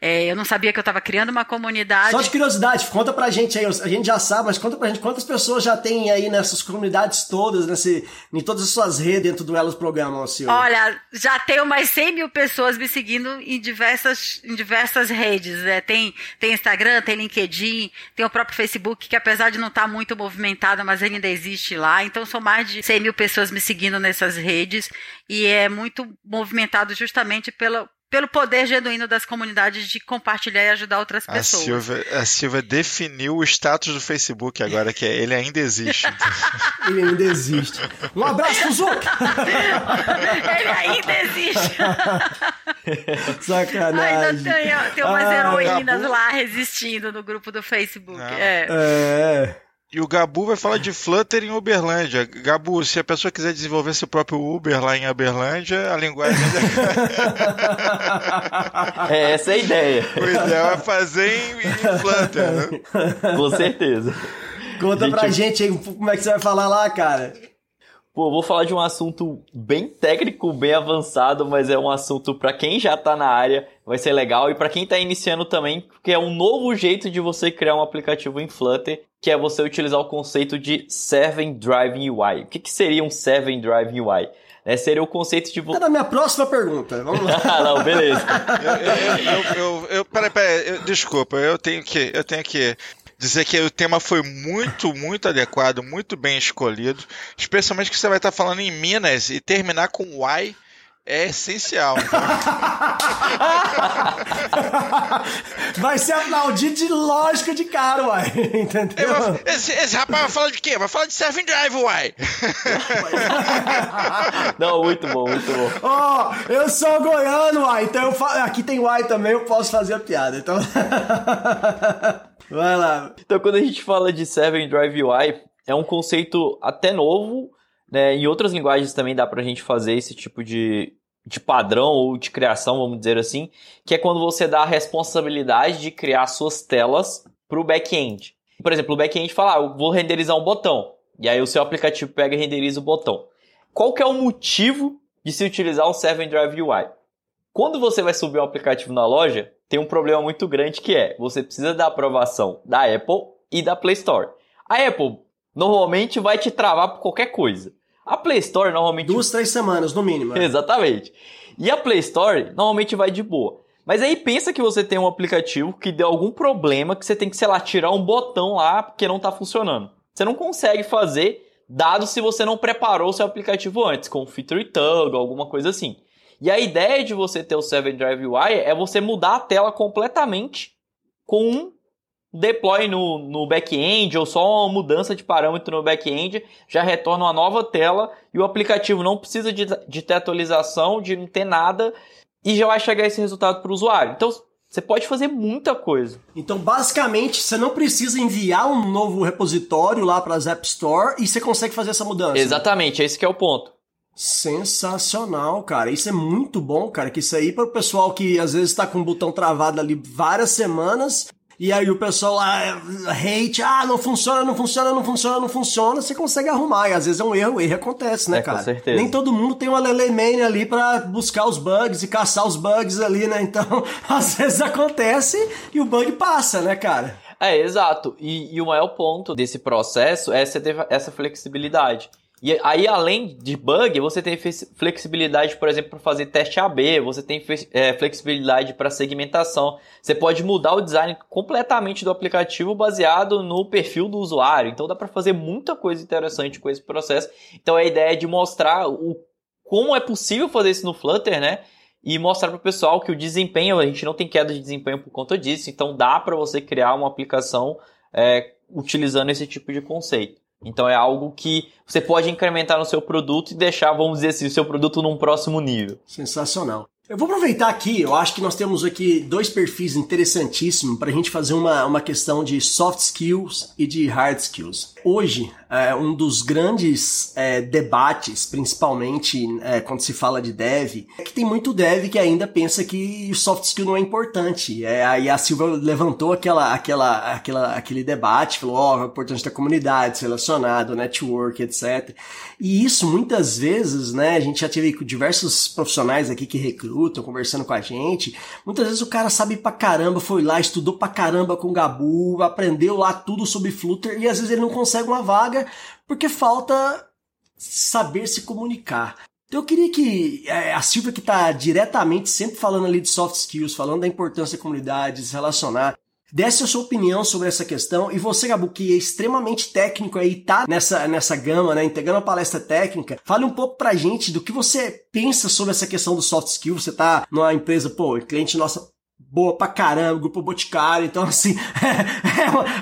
É, eu não sabia que eu estava criando uma comunidade. Só de curiosidade, conta pra gente aí. A gente já sabe, mas conta pra gente quantas pessoas já tem aí nessas comunidades todas, nesse, em todas as suas redes dentro do elas programam? Olha, já tenho mais 100 mil pessoas me seguindo em diversas, em diversas redes. Né? Tem, tem Instagram, tem LinkedIn, tem o próprio Facebook, que apesar de não estar tá muito movimentado, mas ainda existe lá. Então são mais de 100 mil pessoas me seguindo nessas redes e é muito movimentado justamente pelo, pelo poder genuíno das comunidades de compartilhar e ajudar outras pessoas. A Silvia, a Silvia definiu o status do Facebook agora, que é ele ainda existe. ele ainda existe. Um abraço pro Zuc! ele ainda existe. Sacanagem. Ainda tem, tem umas ah, heroínas lá resistindo no grupo do Facebook. Ah. É. é. E o Gabu vai falar de Flutter em Uberlândia. Gabu, se a pessoa quiser desenvolver seu próprio Uber lá em Uberlândia, a linguagem. é essa é a ideia. O ideal é fazer em, em Flutter, né? Com certeza. Conta gente, pra gente aí como é que você vai falar lá, cara. Pô, vou falar de um assunto bem técnico, bem avançado, mas é um assunto para quem já tá na área, vai ser legal e para quem tá iniciando também, porque é um novo jeito de você criar um aplicativo em Flutter, que é você utilizar o conceito de Servant Driving UI. O que, que seria um Servant Driving UI? Né? Seria o conceito de. Tá na minha próxima pergunta. Vamos lá. Não, beleza. eu, eu, eu, eu, peraí, peraí, eu, desculpa, eu tenho que, eu tenho que dizer que o tema foi muito, muito adequado, muito bem escolhido, especialmente que você vai estar falando em Minas e terminar com Y é essencial. vai ser aplaudido de lógica de cara, uai. Entendeu? Vou, esse, esse, rapaz vai falar de quê? Vai falar de Seven Drive, uai. Não, muito bom, muito bom. Ó, oh, eu sou goiano, uai. Então eu fa... aqui tem uai também, eu posso fazer a piada. Então. vai lá. Então quando a gente fala de Seven Drive UI, é um conceito até novo né? Em outras linguagens também dá para a gente fazer esse tipo de, de padrão ou de criação, vamos dizer assim, que é quando você dá a responsabilidade de criar suas telas para o back-end. Por exemplo, o back-end fala, ah, eu vou renderizar um botão. E aí o seu aplicativo pega e renderiza o botão. Qual que é o motivo de se utilizar o 7-Drive UI? Quando você vai subir um aplicativo na loja, tem um problema muito grande que é, você precisa da aprovação da Apple e da Play Store. A Apple normalmente vai te travar por qualquer coisa. A Play Store normalmente. Duas, três semanas, no mínimo. É. Exatamente. E a Play Store normalmente vai de boa. Mas aí pensa que você tem um aplicativo que deu algum problema que você tem que, sei lá, tirar um botão lá porque não está funcionando. Você não consegue fazer, dado se você não preparou o seu aplicativo antes, com Feature Tug, alguma coisa assim. E a ideia de você ter o 7-Drive UI é você mudar a tela completamente com um deploy no, no back-end ou só uma mudança de parâmetro no back-end, já retorna uma nova tela e o aplicativo não precisa de, de ter atualização, de não ter nada e já vai chegar esse resultado para o usuário. Então você pode fazer muita coisa. Então, basicamente, você não precisa enviar um novo repositório lá para as App Store e você consegue fazer essa mudança. Exatamente, esse que é o ponto. Sensacional, cara. Isso é muito bom, cara. Que isso aí para o pessoal que às vezes está com o botão travado ali várias semanas e aí o pessoal lá hate, ah, não funciona, não funciona, não funciona, não funciona, você consegue arrumar. E às vezes é um erro, o erro acontece, né, é, cara? Com certeza. Nem todo mundo tem uma Lele Man ali pra buscar os bugs e caçar os bugs ali, né? Então, às vezes acontece e o bug passa, né, cara? É, exato. E, e o maior ponto desse processo é essa, essa flexibilidade. E aí, além de bug, você tem flexibilidade, por exemplo, para fazer teste AB, você tem é, flexibilidade para segmentação. Você pode mudar o design completamente do aplicativo baseado no perfil do usuário. Então dá para fazer muita coisa interessante com esse processo. Então a ideia é de mostrar o, como é possível fazer isso no Flutter, né? E mostrar para o pessoal que o desempenho, a gente não tem queda de desempenho por conta disso. Então dá para você criar uma aplicação é, utilizando esse tipo de conceito. Então é algo que você pode incrementar no seu produto e deixar, vamos dizer assim, o seu produto num próximo nível. Sensacional. Eu vou aproveitar aqui, eu acho que nós temos aqui dois perfis interessantíssimos para a gente fazer uma, uma questão de soft skills e de hard skills. Hoje, é, um dos grandes é, debates, principalmente é, quando se fala de dev, é que tem muito dev que ainda pensa que o soft skill não é importante. É, aí a Silva levantou aquela, aquela, aquela, aquele debate, falou, ó, oh, é importante da comunidade, relacionado, network, etc. E isso, muitas vezes, né, a gente já teve diversos profissionais aqui que recrutam, conversando com a gente, muitas vezes o cara sabe pra caramba, foi lá, estudou pra caramba com o Gabu, aprendeu lá tudo sobre Flutter, e às vezes ele não consegue consegue uma vaga porque falta saber se comunicar. Então eu queria que é, a Silvia, que está diretamente sempre falando ali de soft skills, falando da importância da comunidade, de se relacionar, desse a sua opinião sobre essa questão. E você, Gabu, que é extremamente técnico aí, tá nessa, nessa gama, né, integrando a palestra técnica, fale um pouco pra gente do que você pensa sobre essa questão do soft skills. Você tá numa empresa, pô, cliente nossa boa pra caramba, grupo Boticário, então assim,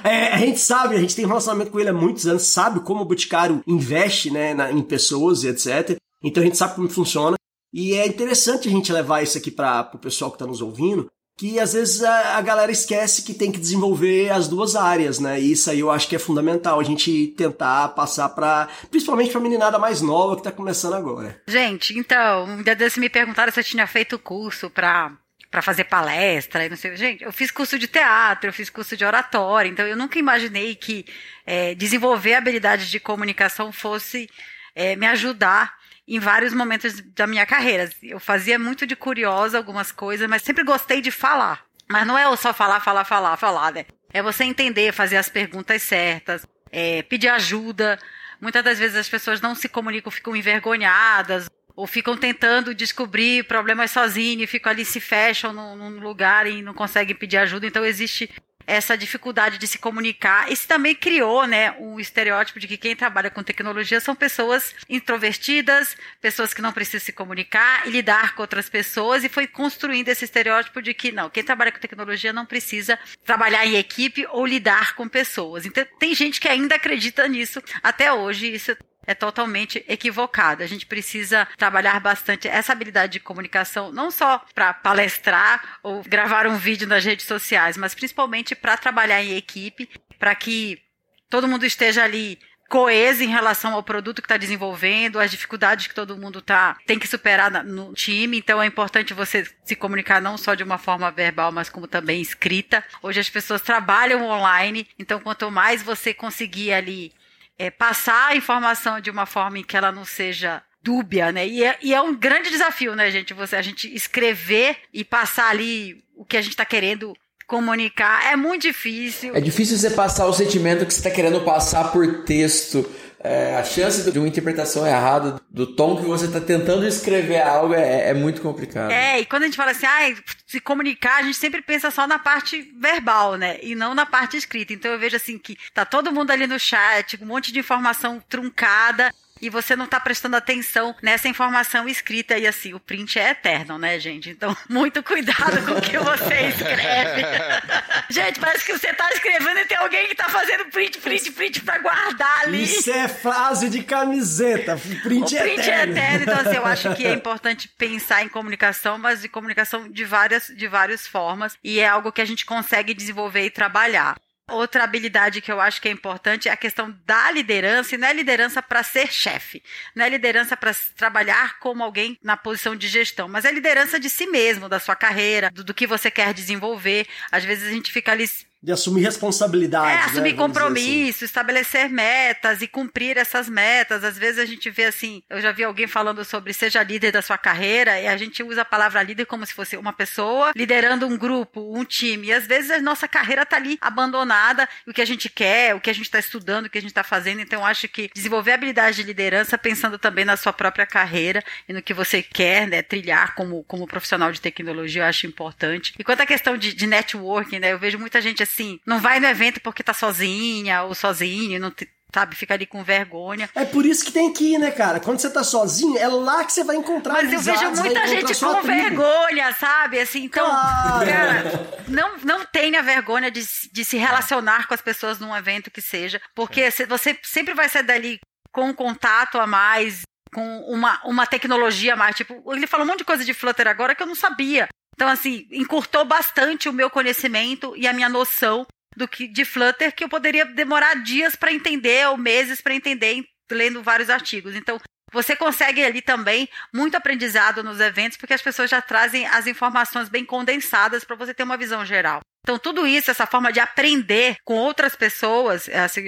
é, é, é, a gente sabe, a gente tem um relacionamento com ele há muitos anos, sabe como o Boticário investe, né, na, em pessoas e etc. Então a gente sabe como funciona. E é interessante a gente levar isso aqui para o pessoal que está nos ouvindo, que às vezes a, galera esquece que tem que desenvolver as duas áreas, né? E isso aí eu acho que é fundamental a gente tentar passar para, principalmente para meninada mais nova que está começando agora. Gente, então, dia desses me perguntaram se eu tinha feito curso para para fazer palestra não sei. Gente, eu fiz curso de teatro, eu fiz curso de oratória, então eu nunca imaginei que é, desenvolver habilidades de comunicação fosse é, me ajudar em vários momentos da minha carreira. Eu fazia muito de curiosa algumas coisas, mas sempre gostei de falar. Mas não é só falar, falar, falar, falar, né? É você entender, fazer as perguntas certas, é, pedir ajuda. Muitas das vezes as pessoas não se comunicam, ficam envergonhadas, ou ficam tentando descobrir problemas sozinhos, ficam ali, se fecham num, num lugar e não conseguem pedir ajuda. Então existe essa dificuldade de se comunicar. Isso também criou, né, um estereótipo de que quem trabalha com tecnologia são pessoas introvertidas, pessoas que não precisam se comunicar e lidar com outras pessoas, e foi construindo esse estereótipo de que não, quem trabalha com tecnologia não precisa trabalhar em equipe ou lidar com pessoas. Então tem gente que ainda acredita nisso até hoje. Isso é totalmente equivocado. A gente precisa trabalhar bastante essa habilidade de comunicação, não só para palestrar ou gravar um vídeo nas redes sociais, mas principalmente para trabalhar em equipe, para que todo mundo esteja ali coeso em relação ao produto que está desenvolvendo, as dificuldades que todo mundo tá, tem que superar no time. Então é importante você se comunicar não só de uma forma verbal, mas como também escrita. Hoje as pessoas trabalham online, então quanto mais você conseguir ali é, passar a informação de uma forma em que ela não seja dúbia, né? E é, e é um grande desafio, né, gente? Você, a gente escrever e passar ali o que a gente está querendo comunicar é muito difícil. É difícil você passar o sentimento que você está querendo passar por texto é, a chance de uma interpretação errada do tom que você está tentando escrever algo é, é, muito complicado. É, e quando a gente fala assim, ah, se comunicar, a gente sempre pensa só na parte verbal, né? E não na parte escrita. Então eu vejo assim que tá todo mundo ali no chat, um monte de informação truncada e você não está prestando atenção nessa informação escrita. E assim, o print é eterno, né, gente? Então, muito cuidado com o que você escreve. gente, parece que você está escrevendo e tem alguém que está fazendo print, print, print para guardar ali. Isso é frase de camiseta. Print, o é print eterno. é eterno. Então, assim, eu acho que é importante pensar em comunicação, mas de comunicação de várias, de várias formas. E é algo que a gente consegue desenvolver e trabalhar. Outra habilidade que eu acho que é importante é a questão da liderança, e não é liderança para ser chefe, não é liderança para trabalhar como alguém na posição de gestão, mas é liderança de si mesmo, da sua carreira, do, do que você quer desenvolver. Às vezes a gente fica ali de assumir responsabilidades. É, né, assumir assim. compromisso, assim. estabelecer metas e cumprir essas metas. Às vezes a gente vê assim, eu já vi alguém falando sobre seja líder da sua carreira, e a gente usa a palavra líder como se fosse uma pessoa liderando um grupo, um time. E às vezes a nossa carreira está ali abandonada, o que a gente quer, o que a gente está estudando, o que a gente está fazendo. Então, eu acho que desenvolver habilidade de liderança pensando também na sua própria carreira e no que você quer né, trilhar como, como profissional de tecnologia, eu acho importante. E quanto à questão de, de networking, né, eu vejo muita gente assim assim, não vai no evento porque tá sozinha ou sozinho, não te, sabe, fica ali com vergonha. É por isso que tem que ir, né, cara? Quando você tá sozinho, é lá que você vai encontrar Mas eu vejo muita gente com tribo. vergonha, sabe? Assim, então, claro. cara, não, não tenha vergonha de, de se relacionar com as pessoas num evento que seja, porque você sempre vai sair dali com um contato a mais, com uma, uma tecnologia a mais. Tipo, ele falou um monte de coisa de Flutter agora que eu não sabia. Então, assim, encurtou bastante o meu conhecimento e a minha noção do que de Flutter, que eu poderia demorar dias para entender ou meses para entender lendo vários artigos. Então, você consegue ali também muito aprendizado nos eventos, porque as pessoas já trazem as informações bem condensadas para você ter uma visão geral. Então, tudo isso, essa forma de aprender com outras pessoas, é assim,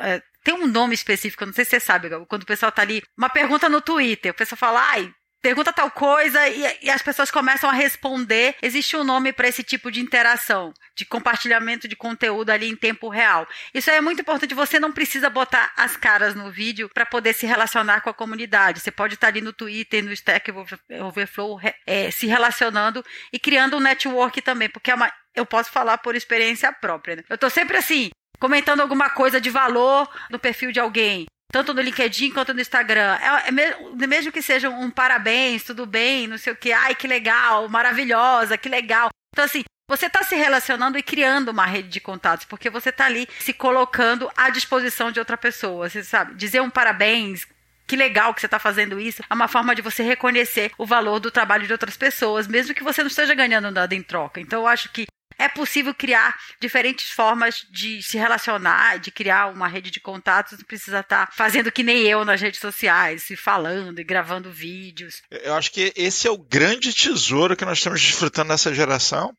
é, tem um nome específico, não sei se você sabe, quando o pessoal tá ali, uma pergunta no Twitter, o pessoal fala, ai, pergunta tal coisa e, e, as pessoas começam a responder. Existe um nome para esse tipo de interação, de compartilhamento de conteúdo ali em tempo real. Isso é muito importante. Você não precisa botar as caras no vídeo para poder se relacionar com a comunidade. Você pode estar ali no Twitter, no Stack Overflow, é, se relacionando e criando um network também, porque é uma, eu posso falar por experiência própria. Né? Eu estou sempre assim, comentando alguma coisa de valor no perfil de alguém tanto no LinkedIn quanto no Instagram. É, é, mesmo que seja um parabéns, tudo bem, não sei o que, ai que legal, maravilhosa, que legal. Então, assim, você está se relacionando e criando uma rede de contatos, porque você está ali se colocando à disposição de outra pessoa. Você sabe, dizer um parabéns, que legal que você está fazendo isso. É uma forma de você reconhecer o valor do trabalho de outras pessoas, mesmo que você não esteja ganhando nada em troca. Então, eu acho que é possível criar diferentes formas de se relacionar, de criar uma rede de contatos, não precisa estar tá fazendo que nem eu nas redes sociais, se falando e gravando vídeos. Eu acho que esse é o grande tesouro que nós estamos desfrutando nessa geração,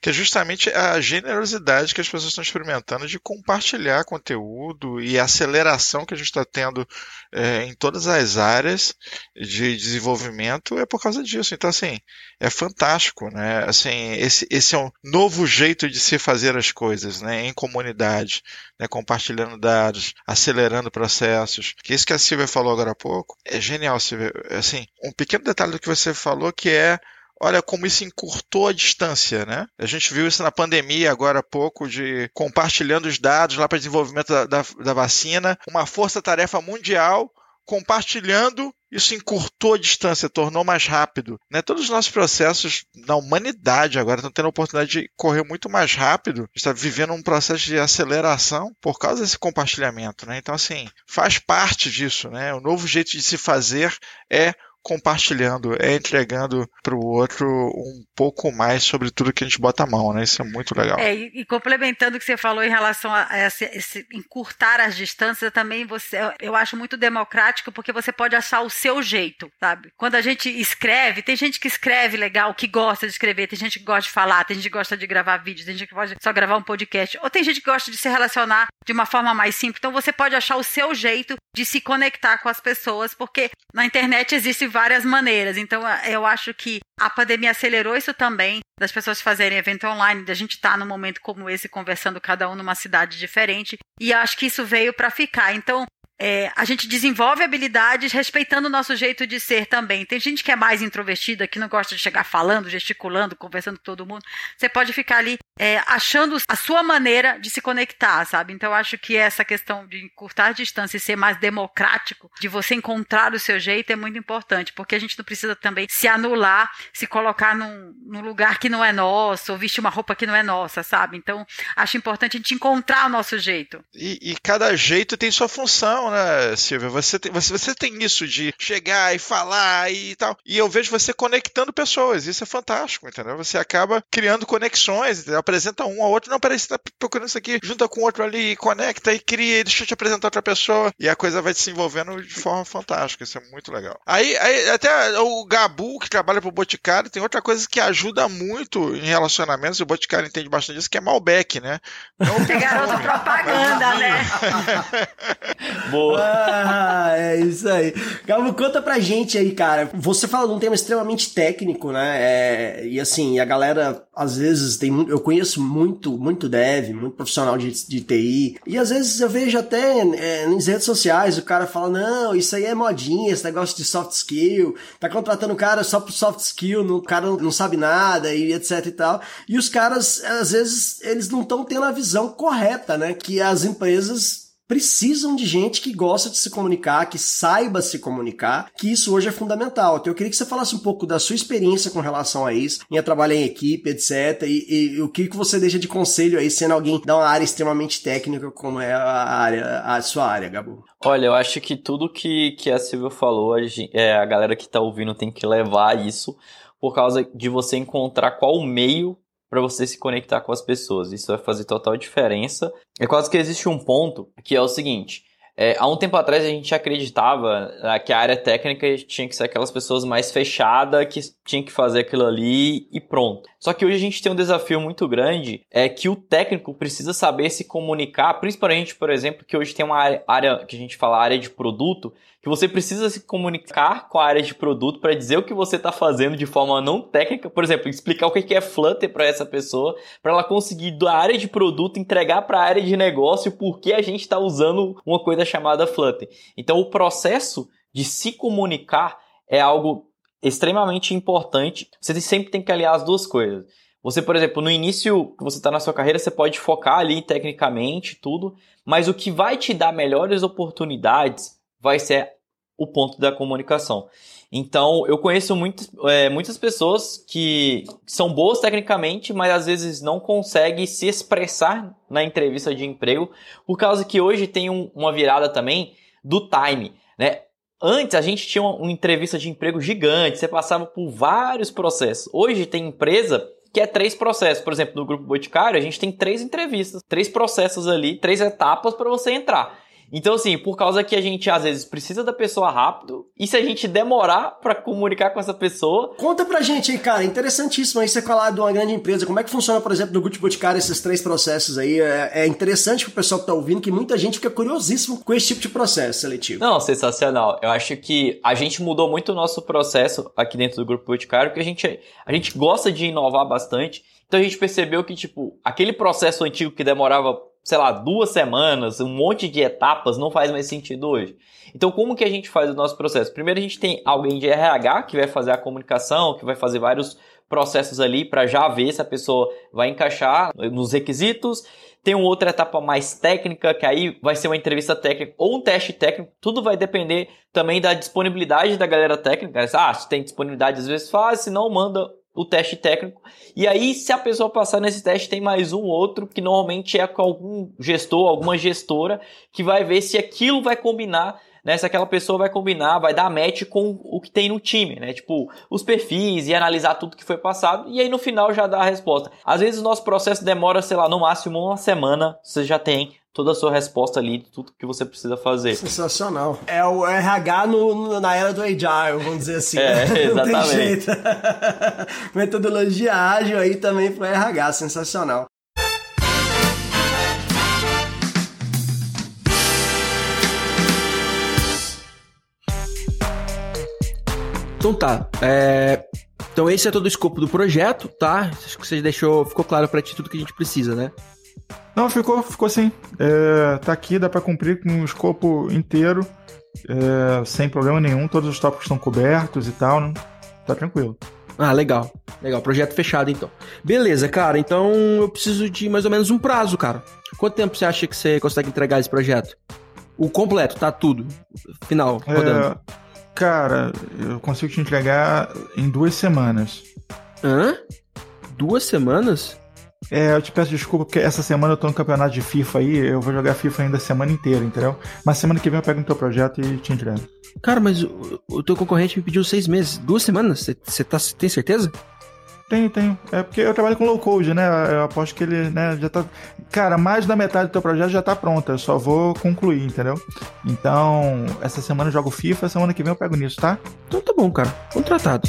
que é justamente a generosidade que as pessoas estão experimentando de compartilhar conteúdo e a aceleração que a gente está tendo é, em todas as áreas de desenvolvimento é por causa disso. Então, assim, é fantástico, né? Assim, esse, esse é um novo novo jeito de se fazer as coisas, né, em comunidade, né, compartilhando dados, acelerando processos. Que isso que a Silvia falou agora há pouco é genial, Silvia. Assim, um pequeno detalhe do que você falou que é Olha como isso encurtou a distância, né? A gente viu isso na pandemia agora há pouco, de compartilhando os dados lá para desenvolvimento da, da, da vacina, uma força-tarefa mundial compartilhando, isso encurtou a distância, tornou mais rápido. Né? Todos os nossos processos na humanidade agora estão tendo a oportunidade de correr muito mais rápido, está vivendo um processo de aceleração por causa desse compartilhamento. Né? Então, assim, faz parte disso. Né? O novo jeito de se fazer é compartilhando, é entregando para o outro um pouco mais sobre tudo que a gente bota a mão, né? Isso é muito legal. É, e, complementando o que você falou em relação a, esse, esse, encurtar as distâncias, também você, eu acho muito democrático porque você pode achar o seu jeito, sabe? Quando a gente escreve, tem gente que escreve legal, que gosta de escrever, tem gente que gosta de falar, tem gente que gosta de gravar vídeos, tem gente que pode só gravar um podcast, ou tem gente que gosta de se relacionar de uma forma mais simples. Então você pode achar o seu jeito de se conectar com as pessoas, porque na internet existe várias maneiras. Então, eu acho que a pandemia acelerou isso também, das pessoas fazerem evento online, da gente estar tá num momento como esse conversando cada um numa cidade diferente. E acho que isso veio para ficar. Então, é, a gente desenvolve habilidades respeitando o nosso jeito de ser também. Tem gente que é mais introvertida, que não gosta de chegar falando, gesticulando, conversando com todo mundo. Você pode ficar ali é, achando a sua maneira de se conectar, sabe? Então, acho que essa questão de encurtar a distância e ser mais democrático, de você encontrar o seu jeito, é muito importante, porque a gente não precisa também se anular, se colocar num, num lugar que não é nosso, ou vestir uma roupa que não é nossa, sabe? Então, acho importante a gente encontrar o nosso jeito. E, e cada jeito tem sua função, né, Silvia? Você tem, você, você tem isso de chegar e falar e tal. E eu vejo você conectando pessoas. Isso é fantástico, entendeu? Você acaba criando conexões, entendeu? apresenta um ao outro. Não, peraí, você tá procurando isso aqui, junta com outro ali, conecta e cria, e deixa eu te apresentar outra pessoa. E a coisa vai se envolvendo de forma fantástica. Isso é muito legal. Aí, aí até o Gabu, que trabalha pro Boticário, tem outra coisa que ajuda muito em relacionamentos, e o Boticário entende bastante disso, que é Malbec, né? Não é garoto propaganda, né? Boa. Ah, é isso aí. Gabu, conta pra gente aí, cara. Você fala de um tema extremamente técnico, né? É, e assim, a galera, às vezes, tem eu conheço conheço muito, muito dev, muito profissional de, de TI. E às vezes eu vejo até é, nas redes sociais o cara fala: não, isso aí é modinha, esse negócio de soft skill. Tá contratando o cara só pro soft skill, o cara não sabe nada e etc e tal. E os caras, às vezes, eles não estão tendo a visão correta, né? Que as empresas precisam de gente que gosta de se comunicar, que saiba se comunicar, que isso hoje é fundamental. Então eu queria que você falasse um pouco da sua experiência com relação a isso, em trabalhar em equipe, etc. E, e, o que, que você deixa de conselho aí, sendo alguém da uma área extremamente técnica como é a área, a sua área, Gabo? Olha, eu acho que tudo que, que a Silvia falou, a, gente, é, a galera que tá ouvindo tem que levar isso por causa de você encontrar qual meio para você se conectar com as pessoas. Isso vai fazer total diferença. É quase que existe um ponto que é o seguinte: é, há um tempo atrás a gente acreditava né, que a área técnica tinha que ser aquelas pessoas mais fechadas, que tinha que fazer aquilo ali e pronto. Só que hoje a gente tem um desafio muito grande, é que o técnico precisa saber se comunicar, principalmente, por exemplo, que hoje tem uma área, que a gente fala área de produto, que você precisa se comunicar com a área de produto para dizer o que você está fazendo de forma não técnica, por exemplo, explicar o que é Flutter para essa pessoa, para ela conseguir da área de produto entregar para a área de negócio por que a gente está usando uma coisa chamada Flutter. Então, o processo de se comunicar é algo extremamente importante. Você sempre tem que aliar as duas coisas. Você, por exemplo, no início que você está na sua carreira, você pode focar ali tecnicamente tudo, mas o que vai te dar melhores oportunidades vai ser o ponto da comunicação. Então, eu conheço muito, é, muitas pessoas que são boas tecnicamente, mas às vezes não conseguem se expressar na entrevista de emprego, por causa que hoje tem um, uma virada também do time, né? Antes a gente tinha uma, uma entrevista de emprego gigante, você passava por vários processos. Hoje tem empresa que é três processos. Por exemplo, no grupo Boticário, a gente tem três entrevistas, três processos ali, três etapas para você entrar. Então, assim, por causa que a gente às vezes precisa da pessoa rápido, e se a gente demorar para comunicar com essa pessoa. Conta pra gente aí, cara, interessantíssimo aí você falar de uma grande empresa. Como é que funciona, por exemplo, no Gucci Boticário esses três processos aí? É, é interessante pro pessoal que tá ouvindo que muita gente fica curiosíssimo com esse tipo de processo seletivo. Não, sensacional. Eu acho que a gente mudou muito o nosso processo aqui dentro do Grupo Boticário, porque a gente, a gente gosta de inovar bastante. Então a gente percebeu que, tipo, aquele processo antigo que demorava, sei lá, duas semanas, um monte de etapas, não faz mais sentido hoje. Então, como que a gente faz o nosso processo? Primeiro, a gente tem alguém de RH que vai fazer a comunicação, que vai fazer vários processos ali para já ver se a pessoa vai encaixar nos requisitos. Tem uma outra etapa mais técnica, que aí vai ser uma entrevista técnica ou um teste técnico. Tudo vai depender também da disponibilidade da galera técnica. Ah, se tem disponibilidade, às vezes faz, se não, manda o teste técnico. E aí, se a pessoa passar nesse teste, tem mais um outro, que normalmente é com algum gestor, alguma gestora, que vai ver se aquilo vai combinar né? Se aquela pessoa vai combinar, vai dar match com o que tem no time, né? Tipo, os perfis e analisar tudo que foi passado e aí no final já dá a resposta. Às vezes o nosso processo demora, sei lá, no máximo uma semana, você já tem toda a sua resposta ali de tudo que você precisa fazer. Sensacional. É o RH no, na era do Agile, vamos dizer assim. É, exatamente. Metodologia ágil aí também para RH, sensacional. Então tá. É... Então esse é todo o escopo do projeto, tá? Acho que você deixou, ficou claro para ti tudo que a gente precisa, né? Não, ficou, ficou sim. É, tá aqui, dá para cumprir com o escopo inteiro, é, sem problema nenhum. Todos os tópicos estão cobertos e tal, né? tá tranquilo. Ah, legal. Legal, projeto fechado então. Beleza, cara. Então eu preciso de mais ou menos um prazo, cara. Quanto tempo você acha que você consegue entregar esse projeto? O completo, tá tudo. Final, rodando. É, Cara, eu consigo te entregar em duas semanas. Hã? Duas semanas? É, eu te peço desculpa porque essa semana eu tô no campeonato de FIFA aí, eu vou jogar FIFA ainda a semana inteira, entendeu? Mas semana que vem eu pego no teu projeto e te entrego. Cara, mas o, o teu concorrente me pediu seis meses. Duas semanas? Você tá, tem certeza? Tenho, tenho. É porque eu trabalho com low code, né? Eu aposto que ele, né, já tá. Cara, mais da metade do teu projeto já tá pronta. Eu só vou concluir, entendeu? Então, essa semana eu jogo FIFA, semana que vem eu pego nisso, tá? Então tá bom, cara. Contratado.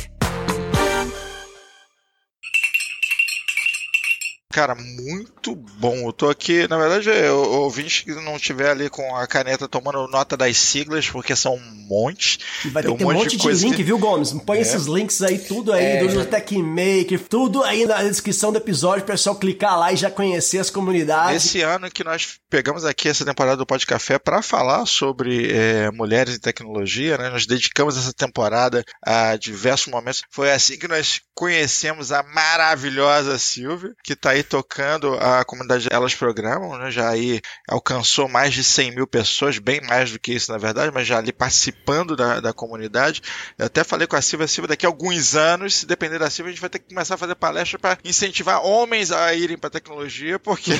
Cara, muito bom. Eu tô aqui, na verdade, o ouvinte que não estiver ali com a caneta tomando nota das siglas, porque são um monte. E vai ter, um, ter monte monte de, de link, que... viu, Gomes? Põe é. esses links aí, tudo aí é, do já... TechMaker, tudo aí na descrição do episódio, o pessoal clicar lá e já conhecer as comunidades. Esse ano que nós pegamos aqui essa temporada do Pod Café para falar sobre é, mulheres em tecnologia, né? Nós dedicamos essa temporada a diversos momentos. Foi assim que nós conhecemos a maravilhosa Silvia, que está aí tocando a comunidade Elas Programam, né? já aí alcançou mais de 100 mil pessoas, bem mais do que isso na verdade, mas já ali participando da, da comunidade. Eu até falei com a Silvia, Silvia, daqui a alguns anos, se depender da Silvia, a gente vai ter que começar a fazer palestra para incentivar homens a irem para tecnologia, porque se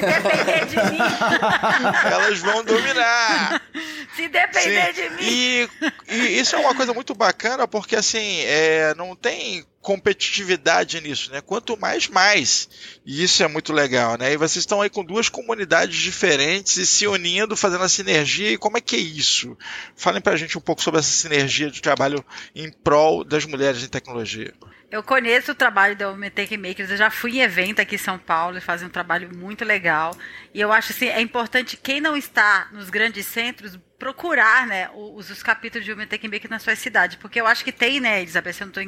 depender de mim, elas vão dominar. Se depender Sim. de mim. E, e, isso é uma coisa muito bacana, porque assim, é, não tem competitividade nisso, né? Quanto mais, mais. E isso é muito legal, né? E vocês estão aí com duas comunidades diferentes e se unindo, fazendo a sinergia. E como é que é isso? Falem pra gente um pouco sobre essa sinergia de trabalho em prol das mulheres em tecnologia. Eu conheço o trabalho da Womentech Makers, eu já fui em evento aqui em São Paulo e fazem um trabalho muito legal. E eu acho assim, é importante quem não está nos grandes centros procurar, né, os, os capítulos de Womentech Makers na sua cidade, porque eu acho que tem, né, Elizabeth, se eu não, tô,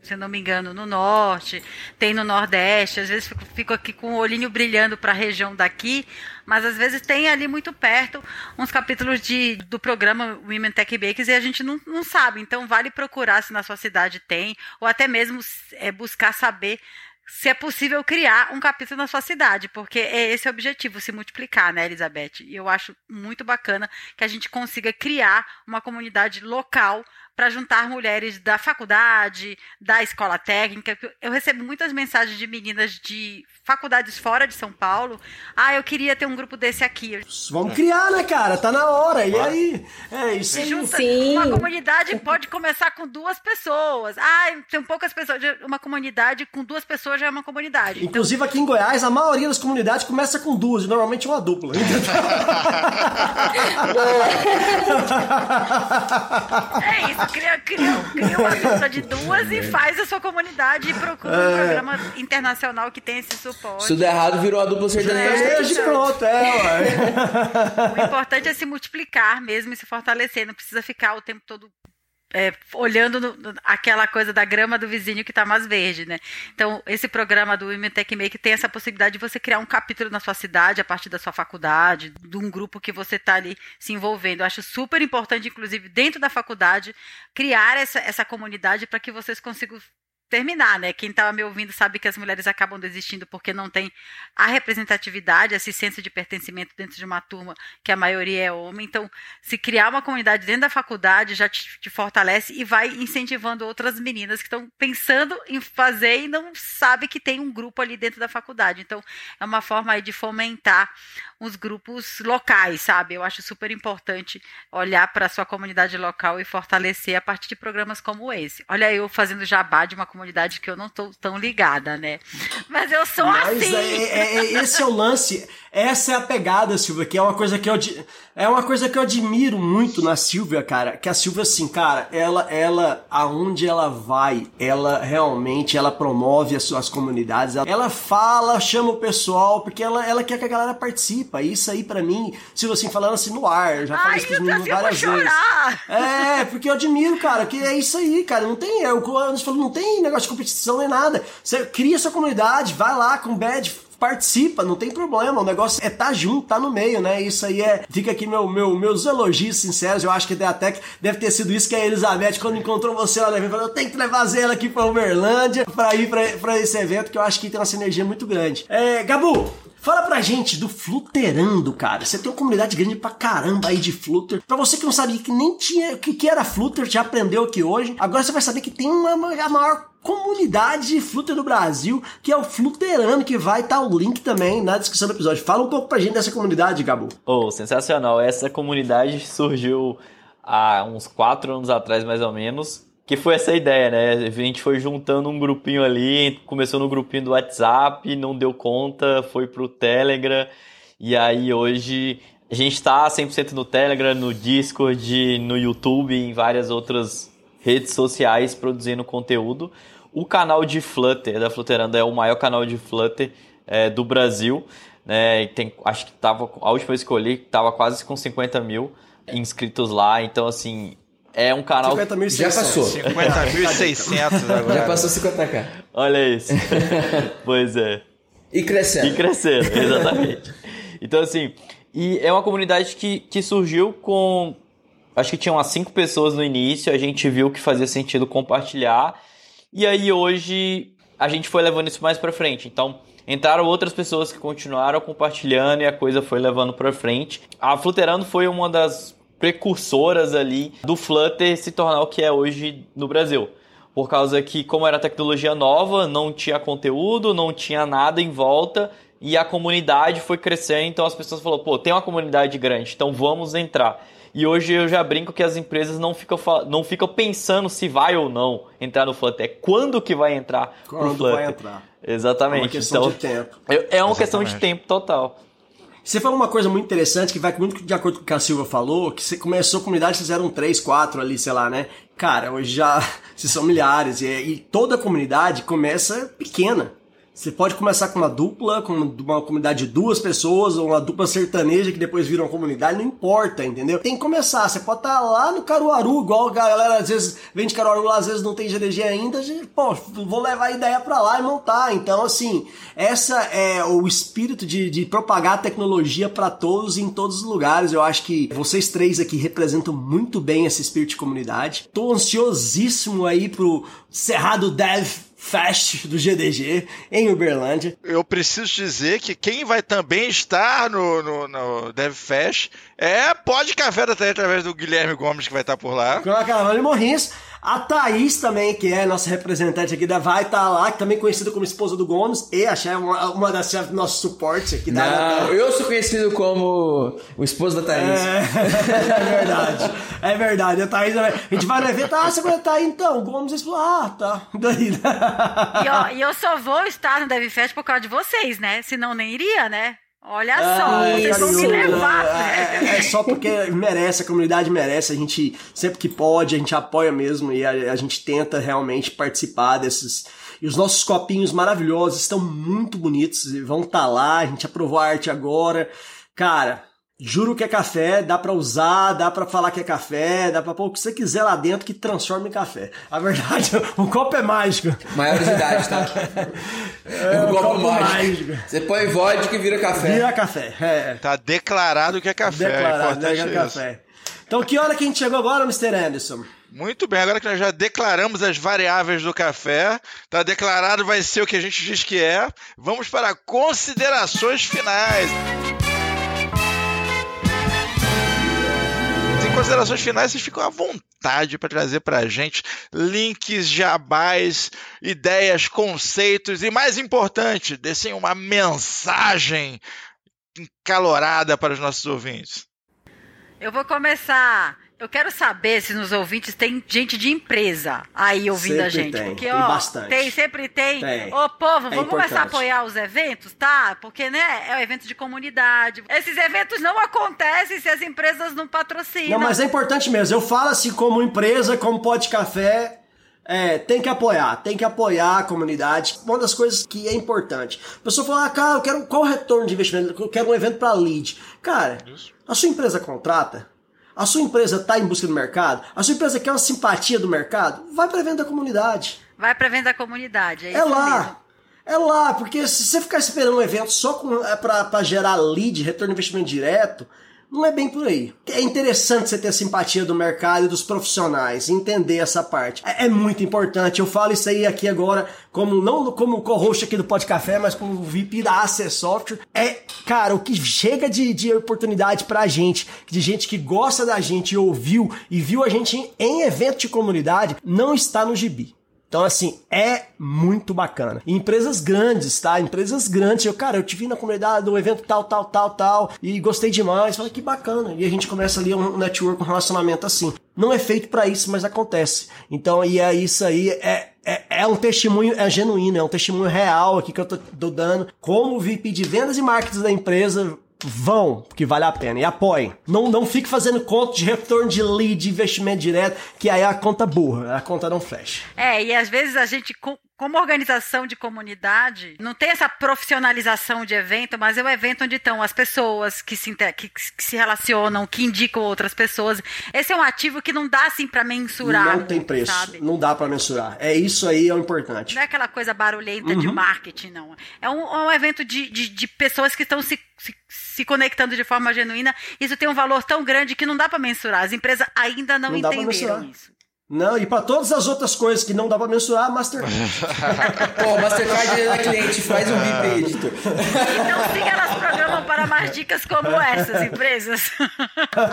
se eu não me engano, no norte, tem no nordeste, às vezes fico, fico aqui com o olhinho brilhando para a região daqui, mas às vezes tem ali muito perto uns capítulos de, do programa Women Tech Bakers e a gente não, não sabe. Então vale procurar se na sua cidade tem, ou até mesmo é, buscar saber se é possível criar um capítulo na sua cidade, porque é esse o objetivo, se multiplicar, né, Elizabeth? E eu acho muito bacana que a gente consiga criar uma comunidade local para juntar mulheres da faculdade, da escola técnica. Eu recebo muitas mensagens de meninas de faculdades fora de São Paulo. Ah, eu queria ter um grupo desse aqui. Vamos criar, né, cara? Tá na hora. E aí? É isso aí. Junta, Sim. Uma comunidade pode começar com duas pessoas. Ah, tem poucas pessoas. Uma comunidade com duas pessoas já é uma comunidade. Inclusive então... aqui em Goiás, a maioria das comunidades começa com duas, normalmente uma dupla. é isso cria, cria, cria uma lista de duas e faz a sua comunidade e procura um é. programa internacional que tem esse suporte. Se der errado, virou a dupla sertaneja. É, pronto, é, ué. O importante é se multiplicar mesmo e se fortalecer. Não precisa ficar o tempo todo é, olhando no, aquela coisa da grama do vizinho que está mais verde, né? Então, esse programa do Women Tech Make tem essa possibilidade de você criar um capítulo na sua cidade, a partir da sua faculdade, de um grupo que você está ali se envolvendo. Eu acho super importante, inclusive, dentro da faculdade, criar essa, essa comunidade para que vocês consigam terminar, né? Quem estava me ouvindo sabe que as mulheres acabam desistindo porque não tem a representatividade, esse senso de pertencimento dentro de uma turma que a maioria é homem. Então, se criar uma comunidade dentro da faculdade já te, te fortalece e vai incentivando outras meninas que estão pensando em fazer e não sabe que tem um grupo ali dentro da faculdade. Então, é uma forma de fomentar os grupos locais, sabe? Eu acho super importante olhar para a sua comunidade local e fortalecer a partir de programas como esse. Olha eu fazendo jabá de uma comunidade que eu não estou tão ligada, né? Mas eu sou Mas assim. É, é, é, esse é o lance, essa é a pegada, Silvia, que é uma coisa que eu é uma coisa que eu admiro muito na Silvia, cara, que a Silvia assim, cara, ela ela aonde ela vai, ela realmente ela promove as suas comunidades, ela, ela fala, chama o pessoal, porque ela ela quer que a galera participe. Isso aí para mim, Silvia assim falando assim no ar, eu já falei isso pros meninos várias vezes. É, porque eu admiro, cara, que é isso aí, cara, não tem, eu, eu falo, não tem negócio de competição nem nada. Você cria sua comunidade, vai lá com bad participa, não tem problema. O negócio é tá junto, tá no meio, né? Isso aí é. Fica aqui meu, meu, meus elogios sinceros. Eu acho que até que deve ter sido isso que a Elizabeth, quando encontrou você lá na falou: eu tenho que levar ela aqui pra Uberlândia pra ir pra, pra esse evento, que eu acho que tem uma sinergia muito grande. É, Gabu, Fala pra gente do Fluterando, cara. Você tem uma comunidade grande pra caramba aí de Flutter. Pra você que não sabia que nem tinha o que, que era Flutter, já aprendeu aqui hoje. Agora você vai saber que tem uma, a maior comunidade de Flutter do Brasil, que é o Fluterando, que vai estar tá o link também na descrição do episódio. Fala um pouco pra gente dessa comunidade, Gabu. Oh, sensacional. Essa comunidade surgiu há uns quatro anos atrás, mais ou menos que foi essa ideia, né? A gente foi juntando um grupinho ali, começou no grupinho do WhatsApp, não deu conta, foi pro Telegram, e aí hoje a gente está 100% no Telegram, no Discord, no YouTube, em várias outras redes sociais produzindo conteúdo. O canal de Flutter, da Flutteranda, é o maior canal de Flutter é, do Brasil. Né? Tem, acho que tava, a última vez que eu olhei, tava quase com 50 mil inscritos lá. Então, assim, é um canal. 50 mil já passou. 50.600 agora. Já passou 50k. Olha isso. pois é. E crescendo. E crescendo, exatamente. então, assim, e é uma comunidade que, que surgiu com. Acho que tinha umas 5 pessoas no início, a gente viu que fazia sentido compartilhar. E aí hoje a gente foi levando isso mais para frente. Então, entraram outras pessoas que continuaram compartilhando e a coisa foi levando para frente. A Fluterando foi uma das precursoras ali do Flutter se tornar o que é hoje no Brasil. Por causa que, como era tecnologia nova, não tinha conteúdo, não tinha nada em volta e a comunidade foi crescendo. Então as pessoas falaram: pô, tem uma comunidade grande, então vamos entrar. E hoje eu já brinco que as empresas não ficam, não ficam pensando se vai ou não entrar no Flutter. É quando que vai entrar quando no Flutter. vai entrar. Exatamente. É uma questão então, de tempo. É, é uma Exatamente. questão de tempo total. Você falou uma coisa muito interessante que vai muito de acordo com o que a Silva falou, que você começou a comunidade, vocês eram três, quatro ali, sei lá, né? Cara, hoje já vocês são milhares e, e toda a comunidade começa pequena. Você pode começar com uma dupla, com uma comunidade de duas pessoas, ou uma dupla sertaneja que depois vira uma comunidade, não importa, entendeu? Tem que começar. Você pode estar lá no Caruaru, igual a galera às vezes vem de Caruaru, lá às vezes não tem GDG ainda, gente, pô, vou levar a ideia pra lá e montar. Então, assim, essa é o espírito de, de propagar a tecnologia para todos em todos os lugares. Eu acho que vocês três aqui representam muito bem esse espírito de comunidade. Tô ansiosíssimo aí pro Cerrado Dev Fest do GDG em Uberlândia. Eu preciso dizer que quem vai também estar no, no, no DevFest é Pode Café da Terra através do Guilherme Gomes, que vai estar por lá. Com a Caravana Morrins. A Thaís também, que é nossa representante aqui da Vai estar lá, que também é conhecida como esposa do Gomes, e a chefe, uma, uma das chefes do nosso suporte aqui da Não, eu sou conhecido como o esposo da Thaís. É, é verdade. É verdade. A Thaís, a gente vai no evento, ah, você vai estar aí então. O Gomes falou, ah, tá. Daí, né? E, ó, e eu só vou estar no DevFest por causa de vocês, né? Senão nem iria, né? Olha só, vocês vão me levar. é, é, é só porque merece, a comunidade merece, a gente sempre que pode, a gente apoia mesmo e a, a gente tenta realmente participar desses. E os nossos copinhos maravilhosos estão muito bonitos e vão estar lá, a gente aprovou a arte agora. Cara, Juro que é café, dá pra usar, dá pra falar que é café, dá pra pôr o que você quiser lá dentro que transforma em café. A verdade, o copo é mágico. Maiores de idade, tá? É, um o copo copo mágico. mágico. Você põe vodka e vira café. Vira café. É. Tá declarado que é café. Declarado, é importante né, que é isso. café. Então, que hora que a gente chegou agora, Mr. Anderson? Muito bem, agora que nós já declaramos as variáveis do café, tá declarado vai ser o que a gente diz que é. Vamos para considerações finais. Considerações finais, vocês ficam à vontade para trazer para a gente links, jabás, ideias, conceitos e, mais importante, deixem uma mensagem encalorada para os nossos ouvintes. Eu vou começar. Eu quero saber se nos ouvintes tem gente de empresa aí ouvindo a Sempre gente. tem, porque, tem ó, bastante. tem, sempre tem. Tem. Ô, povo, É vamos começar a importante. apoiar os eventos, tá? Porque, né, é um evento de comunidade. Esses eventos não acontecem se as empresas não patrocinam. Não, mas é importante mesmo. Eu falo assim, como empresa, como pode café, é, tem que apoiar, tem que apoiar a comunidade. Uma das coisas que é importante. A pessoa fala, ah, cara, eu quero qual o retorno de investimento? Eu quero um evento para lead. Cara, a sua empresa contrata? A sua empresa está em busca do mercado? A sua empresa quer uma simpatia do mercado? Vai para evento da comunidade. Vai pra evento da comunidade, é, É lá. mesmo. É lá, porque se você ficar esperando um evento só é pra gerar lead, retorno de investimento direto, não é bem por aí. É interessante você ter a simpatia do mercado e dos profissionais, entender essa parte. É, é muito importante. Eu falo isso aí aqui agora, como não como co-host aqui do Pod Café, mas como VP da AC Software. É, cara, o que chega de, de oportunidade pra gente, de gente que gosta da gente e ouviu e viu a gente em, em evento de comunidade, não está no gibi. Então, assim, é muito bacana. E empresas grandes, tá? Empresas grandes. Eu, cara, eu te vi na comunidade do evento tal, tal, tal, tal, e gostei demais. Falei, que bacana. E a gente começa ali um network, um relacionamento assim. Não é feito pra isso, mas acontece. Então, e é isso aí, é, é, é um testemunho, é genuíno, é um testemunho real aqui que eu tô, tô dando. Como VP de vendas e marketing da empresa, vão, porque vale a pena. E apoiem. Não, não fique fazendo conta de retorno de lead, de investimento direto, que aí é a conta burra, a conta não fecha. É, e às vezes a gente, como organização de comunidade, não tem essa profissionalização de evento, mas é um evento onde estão as pessoas que se, que, que se relacionam, que indicam outras pessoas. Esse é um ativo que não dá assim pra mensurar. não tem preço, Sabe? não dá pra mensurar. É isso aí é o importante. Não é aquela coisa barulhenta de Uhum. marketing, não. É um, é um evento de, de, de pessoas que estão se, se, se conectando de forma genuína. Isso tem um valor tão grande que não dá pra mensurar. As empresas ainda não, Não entenderam isso. Não, e pra todas as outras coisas que não dá pra mensurar, Mastercard. Pô, Mastercard é cliente, faz um VIP aí, editor. Então siga, elas programam para mais dicas como essas, empresas.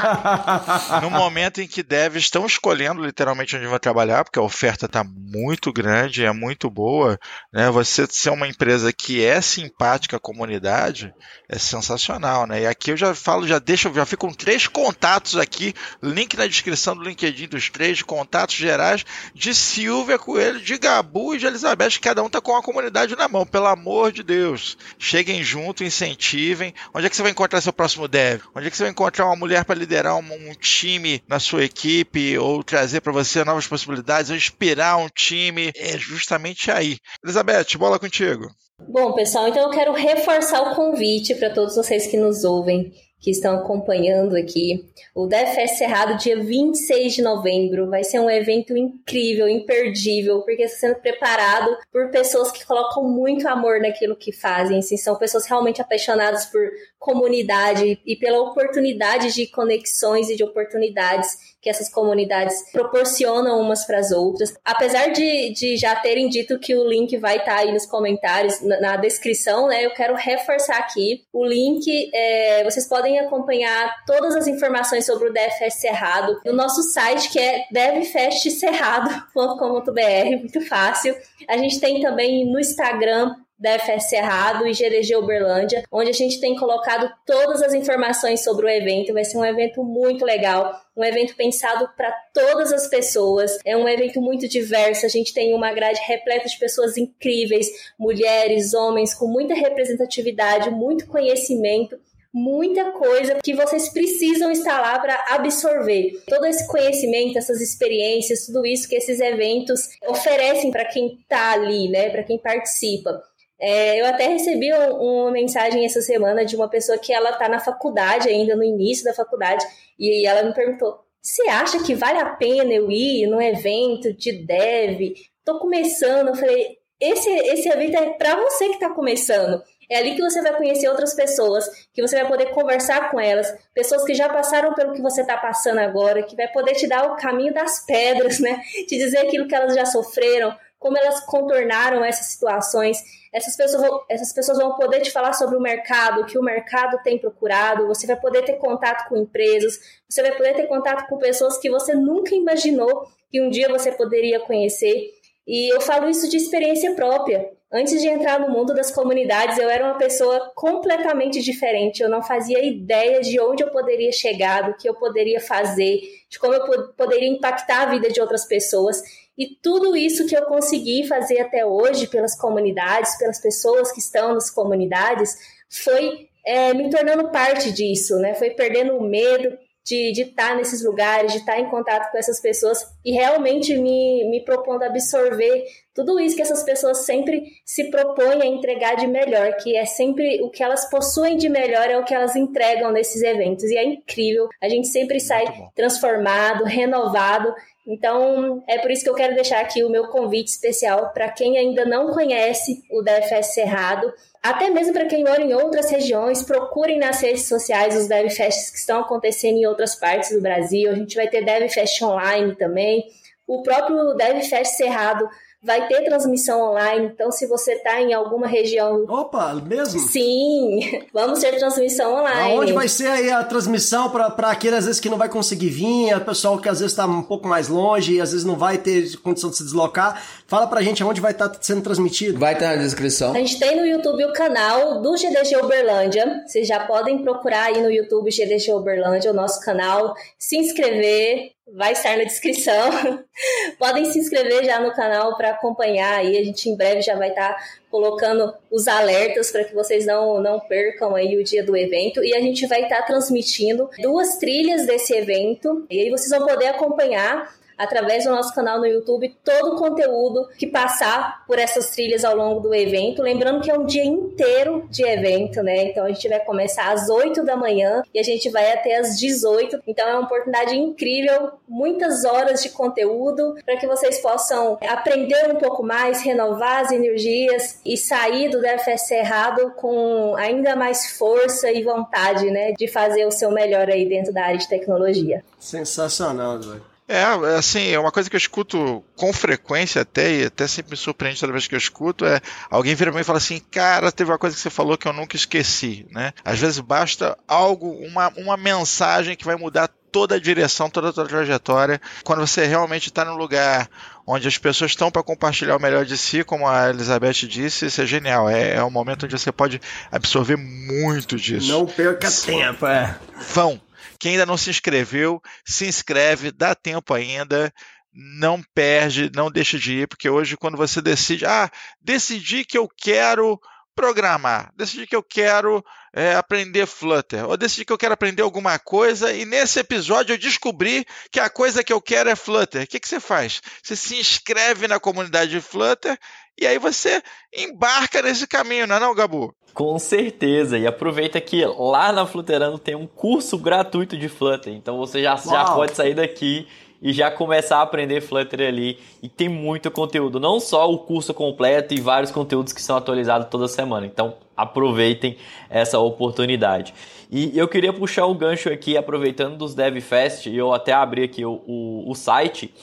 no momento em que devs estão escolhendo literalmente onde vão trabalhar, porque a oferta está muito grande, é muito boa, né? Você ser uma empresa que é simpática à comunidade é sensacional, né? E aqui eu já falo, já deixo, já fico com três contatos aqui, link na descrição do LinkedIn dos três contatos gerais de Silvia Coelho, de Gabu e de Elizabeth, cada um tá com a comunidade na mão, pelo amor de Deus. Cheguem junto, incentivem. Onde é que você vai encontrar seu próximo dev? Onde é que você vai encontrar uma mulher para liderar um, um time na sua equipe ou trazer para você novas possibilidades, ou inspirar um time? É justamente aí. Elizabeth, bola contigo. Bom, pessoal, então eu quero reforçar o convite para todos vocês que nos ouvem, que estão acompanhando aqui. O DevFest Cerrado, dia 26 de novembro, vai ser um evento incrível, imperdível, porque está sendo preparado por pessoas que colocam muito amor naquilo que fazem. Assim, são pessoas realmente apaixonadas por comunidade e pela oportunidade de conexões e de oportunidades que essas comunidades proporcionam umas para as outras. Apesar de, de já terem dito que o link vai estar aí nos comentários, na, na descrição, né? Eu quero reforçar aqui o link. é, vocês podem acompanhar todas as informações sobre o DevFest Cerrado no nosso site, que é devfestcerrado.com.br, muito fácil. A gente tem também no Instagram DFS Cerrado e GDG Uberlândia, onde a gente tem colocado todas as informações sobre o evento. Vai ser um evento muito legal, um evento pensado para todas as pessoas. É um evento muito diverso. A gente tem uma grade repleta de pessoas incríveis, mulheres, homens, com muita representatividade, muito conhecimento muita coisa que vocês precisam estar lá para absorver. Todo esse conhecimento, essas experiências, tudo isso que esses eventos oferecem para quem está ali, né, para quem participa. É, eu até recebi um, uma mensagem essa semana de uma pessoa que ela está na faculdade ainda, no início da faculdade, e ela me perguntou: você acha que vale a pena eu ir num evento de dev? Tô começando. Eu falei: esse, esse evento é para você que está começando. É ali que você vai conhecer outras pessoas, que você vai poder conversar com elas, pessoas que já passaram pelo que você está passando agora, que vai poder te dar o caminho das pedras, né? Te dizer aquilo que elas já sofreram, como elas contornaram essas situações. Essas pessoas, vão, essas pessoas vão poder te falar sobre o mercado, o que o mercado tem procurado, você vai poder ter contato com empresas, você vai poder ter contato com pessoas que você nunca imaginou que um dia você poderia conhecer. E eu falo isso de experiência própria. Antes de entrar no mundo das comunidades, eu era uma pessoa completamente diferente. Eu não fazia ideia de onde eu poderia chegar, do que eu poderia fazer, de como eu poderia impactar a vida de outras pessoas. E tudo isso que eu consegui fazer até hoje pelas comunidades, pelas pessoas que estão nas comunidades, foi é, me tornando parte disso, né? Foi perdendo o medo, de, de estar nesses lugares, de estar em contato com essas pessoas e realmente me, me propondo absorver tudo isso que essas pessoas sempre se propõem a entregar de melhor, que é sempre o que elas possuem de melhor é o que elas entregam nesses eventos. E é incrível, a gente sempre sai transformado, renovado então, é por isso que eu quero deixar aqui o meu convite especial para quem ainda não conhece o DevFest Cerrado, até mesmo para quem mora em outras regiões, procurem nas redes sociais os DevFests que estão acontecendo em outras partes do Brasil. A gente vai ter DevFest online também. O próprio DevFest Cerrado vai ter transmissão online, então se você está em alguma região. Opa, mesmo? Sim, vamos ter transmissão online. Aonde vai ser aí a transmissão para aqueles às vezes que não vai conseguir vir, o pessoal que às vezes está um pouco mais longe e às vezes não vai ter condição de se deslocar? Fala pra gente aonde vai estar tá sendo transmitido. Vai estar tá na descrição. A gente tem no YouTube o canal do GDG Uberlândia. Vocês já podem procurar aí no YouTube GDG Uberlândia, o nosso canal, se inscrever, vai estar na descrição. Podem se inscrever já no canal para acompanhar aí. A gente em breve já vai estar colocando os alertas para que vocês não, não percam aí o dia do evento. E a gente vai estar transmitindo duas trilhas desse evento. E aí vocês vão poder acompanhar através do nosso canal no YouTube todo o conteúdo que passar por essas trilhas ao longo do evento. Lembrando que é um dia inteiro de evento, né? Então a gente vai começar às 8 da manhã e a gente vai até às 18. Então é uma oportunidade incrível, muitas horas de conteúdo para que vocês possam aprender um pouco mais, renovar as energias e sair do DFS errado com ainda mais força e vontade, né, de fazer o seu melhor aí dentro da área de tecnologia. Sensacional, Zóio. É, assim, é uma coisa que eu escuto com frequência até, e até sempre me surpreende toda vez que eu escuto, é alguém vira pra mim e fala assim, cara, teve uma coisa que você falou que eu nunca esqueci, né? Às vezes basta algo, uma, uma mensagem que vai mudar toda a direção, toda a tua trajetória. Quando você realmente está num lugar onde as pessoas estão para compartilhar o melhor de si, como a Elizabeth disse, isso é genial. É, é um momento onde você pode absorver muito disso. Não perca tempo, é. Vão, quem ainda não se inscreveu, se inscreve, dá tempo ainda. Não perde, não deixa de ir, porque hoje, quando você decide, ah, decidi que eu quero programar, decidi que eu quero é, aprender Flutter, ou decidi que eu quero aprender alguma coisa, e nesse episódio eu descobri que a coisa que eu quero é Flutter. O que, que você faz? Você se inscreve na comunidade de Flutter e aí você embarca nesse caminho, não é não, Gabu? Com certeza. E aproveita que lá na Flutterando tem um curso gratuito de Flutter. Então você já, já pode sair daqui e já começar a aprender Flutter ali. E tem muito conteúdo. Não só o curso completo e vários conteúdos que são atualizados toda semana. Então aproveitem essa oportunidade. E eu queria puxar um gancho aqui, aproveitando dos DevFest, e eu até abri aqui o, o, o site.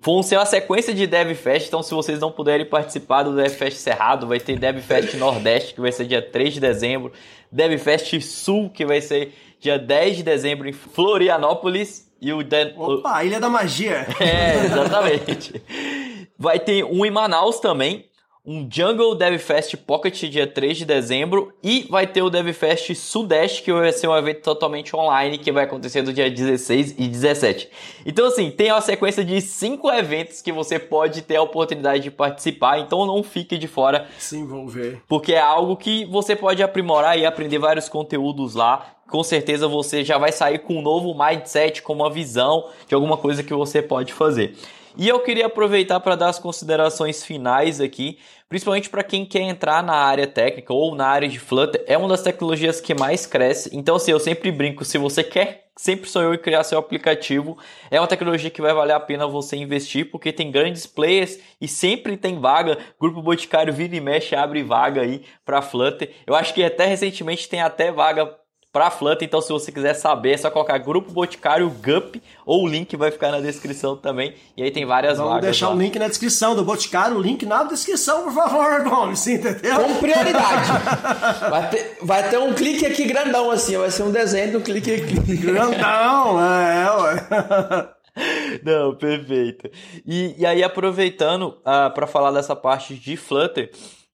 Vão ser uma sequência de DevFest, então se vocês não puderem participar do DevFest Cerrado, vai ter DevFest Nordeste, que vai ser dia 3 de dezembro, DevFest Sul, que vai ser dia 10 de dezembro em Florianópolis, e o... De... Opa, Ilha da Magia! É, exatamente. vai ter um em Manaus também, um Jungle DevFest Pocket dia 3 de dezembro e vai ter o DevFest Sudeste, que vai ser um evento totalmente online que vai acontecer do dia 16 e 17. Então assim, tem uma sequência de cinco eventos que você pode ter a oportunidade de participar, então não fique de fora. Se envolver. Porque é algo que você pode aprimorar e aprender vários conteúdos lá. Com certeza você já vai sair com um novo mindset, com uma visão de alguma coisa que você pode fazer. E eu queria aproveitar para dar as considerações finais aqui, principalmente para quem quer entrar na área técnica ou na área de Flutter, é uma das tecnologias que mais cresce. Então, assim, eu sempre brinco, se você quer, sempre sonhou em criar seu aplicativo, é uma tecnologia que vai valer a pena você investir, porque tem grandes players e sempre tem vaga. Grupo Boticário vira e mexe, abre vaga aí para Flutter. Eu acho que até recentemente tem até vaga para Flutter. Então, se você quiser saber, é só colocar Grupo Boticário GUP ou o link vai ficar na descrição também. E aí tem várias Vamos vagas. Vamos deixar lá. o link na descrição do Boticário, o link na descrição, por favor, Gomes, entendeu? Com prioridade. vai, ter, vai ter um clique aqui grandão assim, vai ser um desenho do clique aqui. Grandão, é, ué. Não, perfeito. E, e aí, aproveitando uh, ah, para falar dessa parte de Flutter,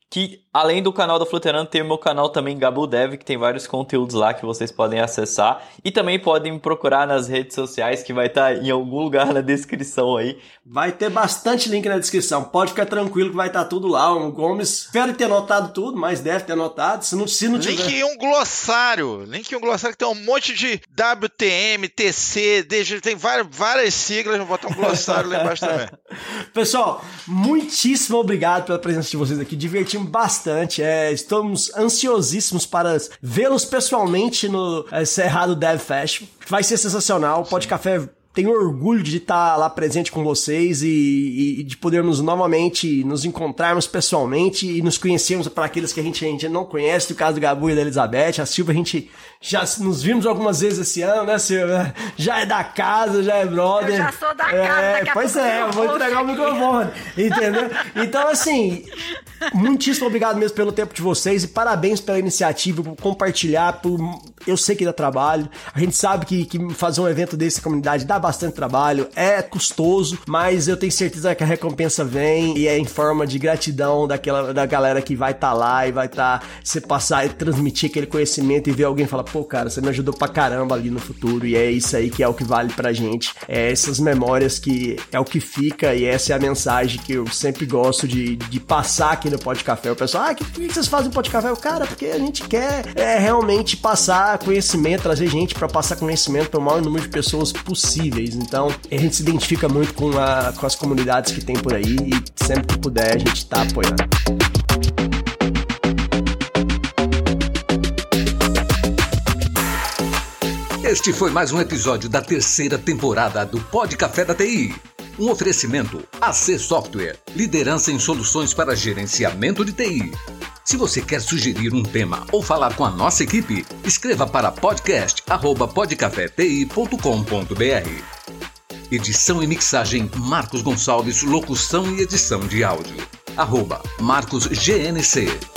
que além do canal da Flutterando, tem o meu canal também, Gabu Dev, que tem vários conteúdos lá que vocês podem acessar. E também podem me procurar nas redes sociais, que vai estar tá em algum lugar na descrição aí. Vai ter bastante link na descrição. Pode ficar tranquilo que vai estar tá tudo lá. O Gomes espero ter anotado tudo, mas deve ter anotado. Se não, se não link tiver... em um glossário. Link em um glossário que tem um monte de WTM, TC, DG, tem várias, várias siglas. Vou botar um glossário lá embaixo também. Pessoal, muitíssimo obrigado pela presença de vocês aqui. Divertimos bastante. É, estamos ansiosíssimos para vê-los pessoalmente no é, Cerrado Dev Fest. Vai ser sensacional. Pode Café tenho orgulho de estar lá presente com vocês e, e, de podermos novamente nos encontrarmos pessoalmente e nos conhecermos para aqueles que a gente, a gente não conhece, no caso do Gabu e da Elizabeth. A Silvia, a gente já nos vimos algumas vezes esse ano, né, Silvia? Já é da casa, já é brother. Eu já sou da casa, é, Pois é, eu vou entregar o microfone, entendeu? Então, assim, muitíssimo obrigado mesmo pelo tempo de vocês e parabéns pela iniciativa, por compartilhar, por... Eu sei que dá trabalho, a gente sabe que, que fazer um evento desse na comunidade dá bastante trabalho, é custoso, mas eu tenho certeza que a recompensa vem e é em forma de gratidão daquela da galera que vai estar tá lá e vai estar tá, você passar e transmitir aquele conhecimento e ver alguém falar, pô, cara, você me ajudou pra caramba ali no futuro e é isso aí que é o que vale pra gente. É essas memórias que é o que fica e essa é a mensagem que eu sempre gosto de, de passar aqui no Pod Café. O pessoal, ah, que, que vocês fazem Pod Café? Cara, porque a gente quer é, realmente passar conhecimento, trazer gente para passar conhecimento para o maior número de pessoas possíveis. Então, a gente se identifica muito com, a, com as comunidades que tem por aí e sempre que puder a gente tá apoiando. Este foi mais um episódio da terceira temporada do Pod Café da TI. Um oferecimento AC Software, liderança em soluções para gerenciamento de TI. Se você quer sugerir um tema ou falar com a nossa equipe, escreva para podcast@podcafeti.com.br. Edição e mixagem Marcos Gonçalves, locução e edição de áudio. Arroba Marcos GNC.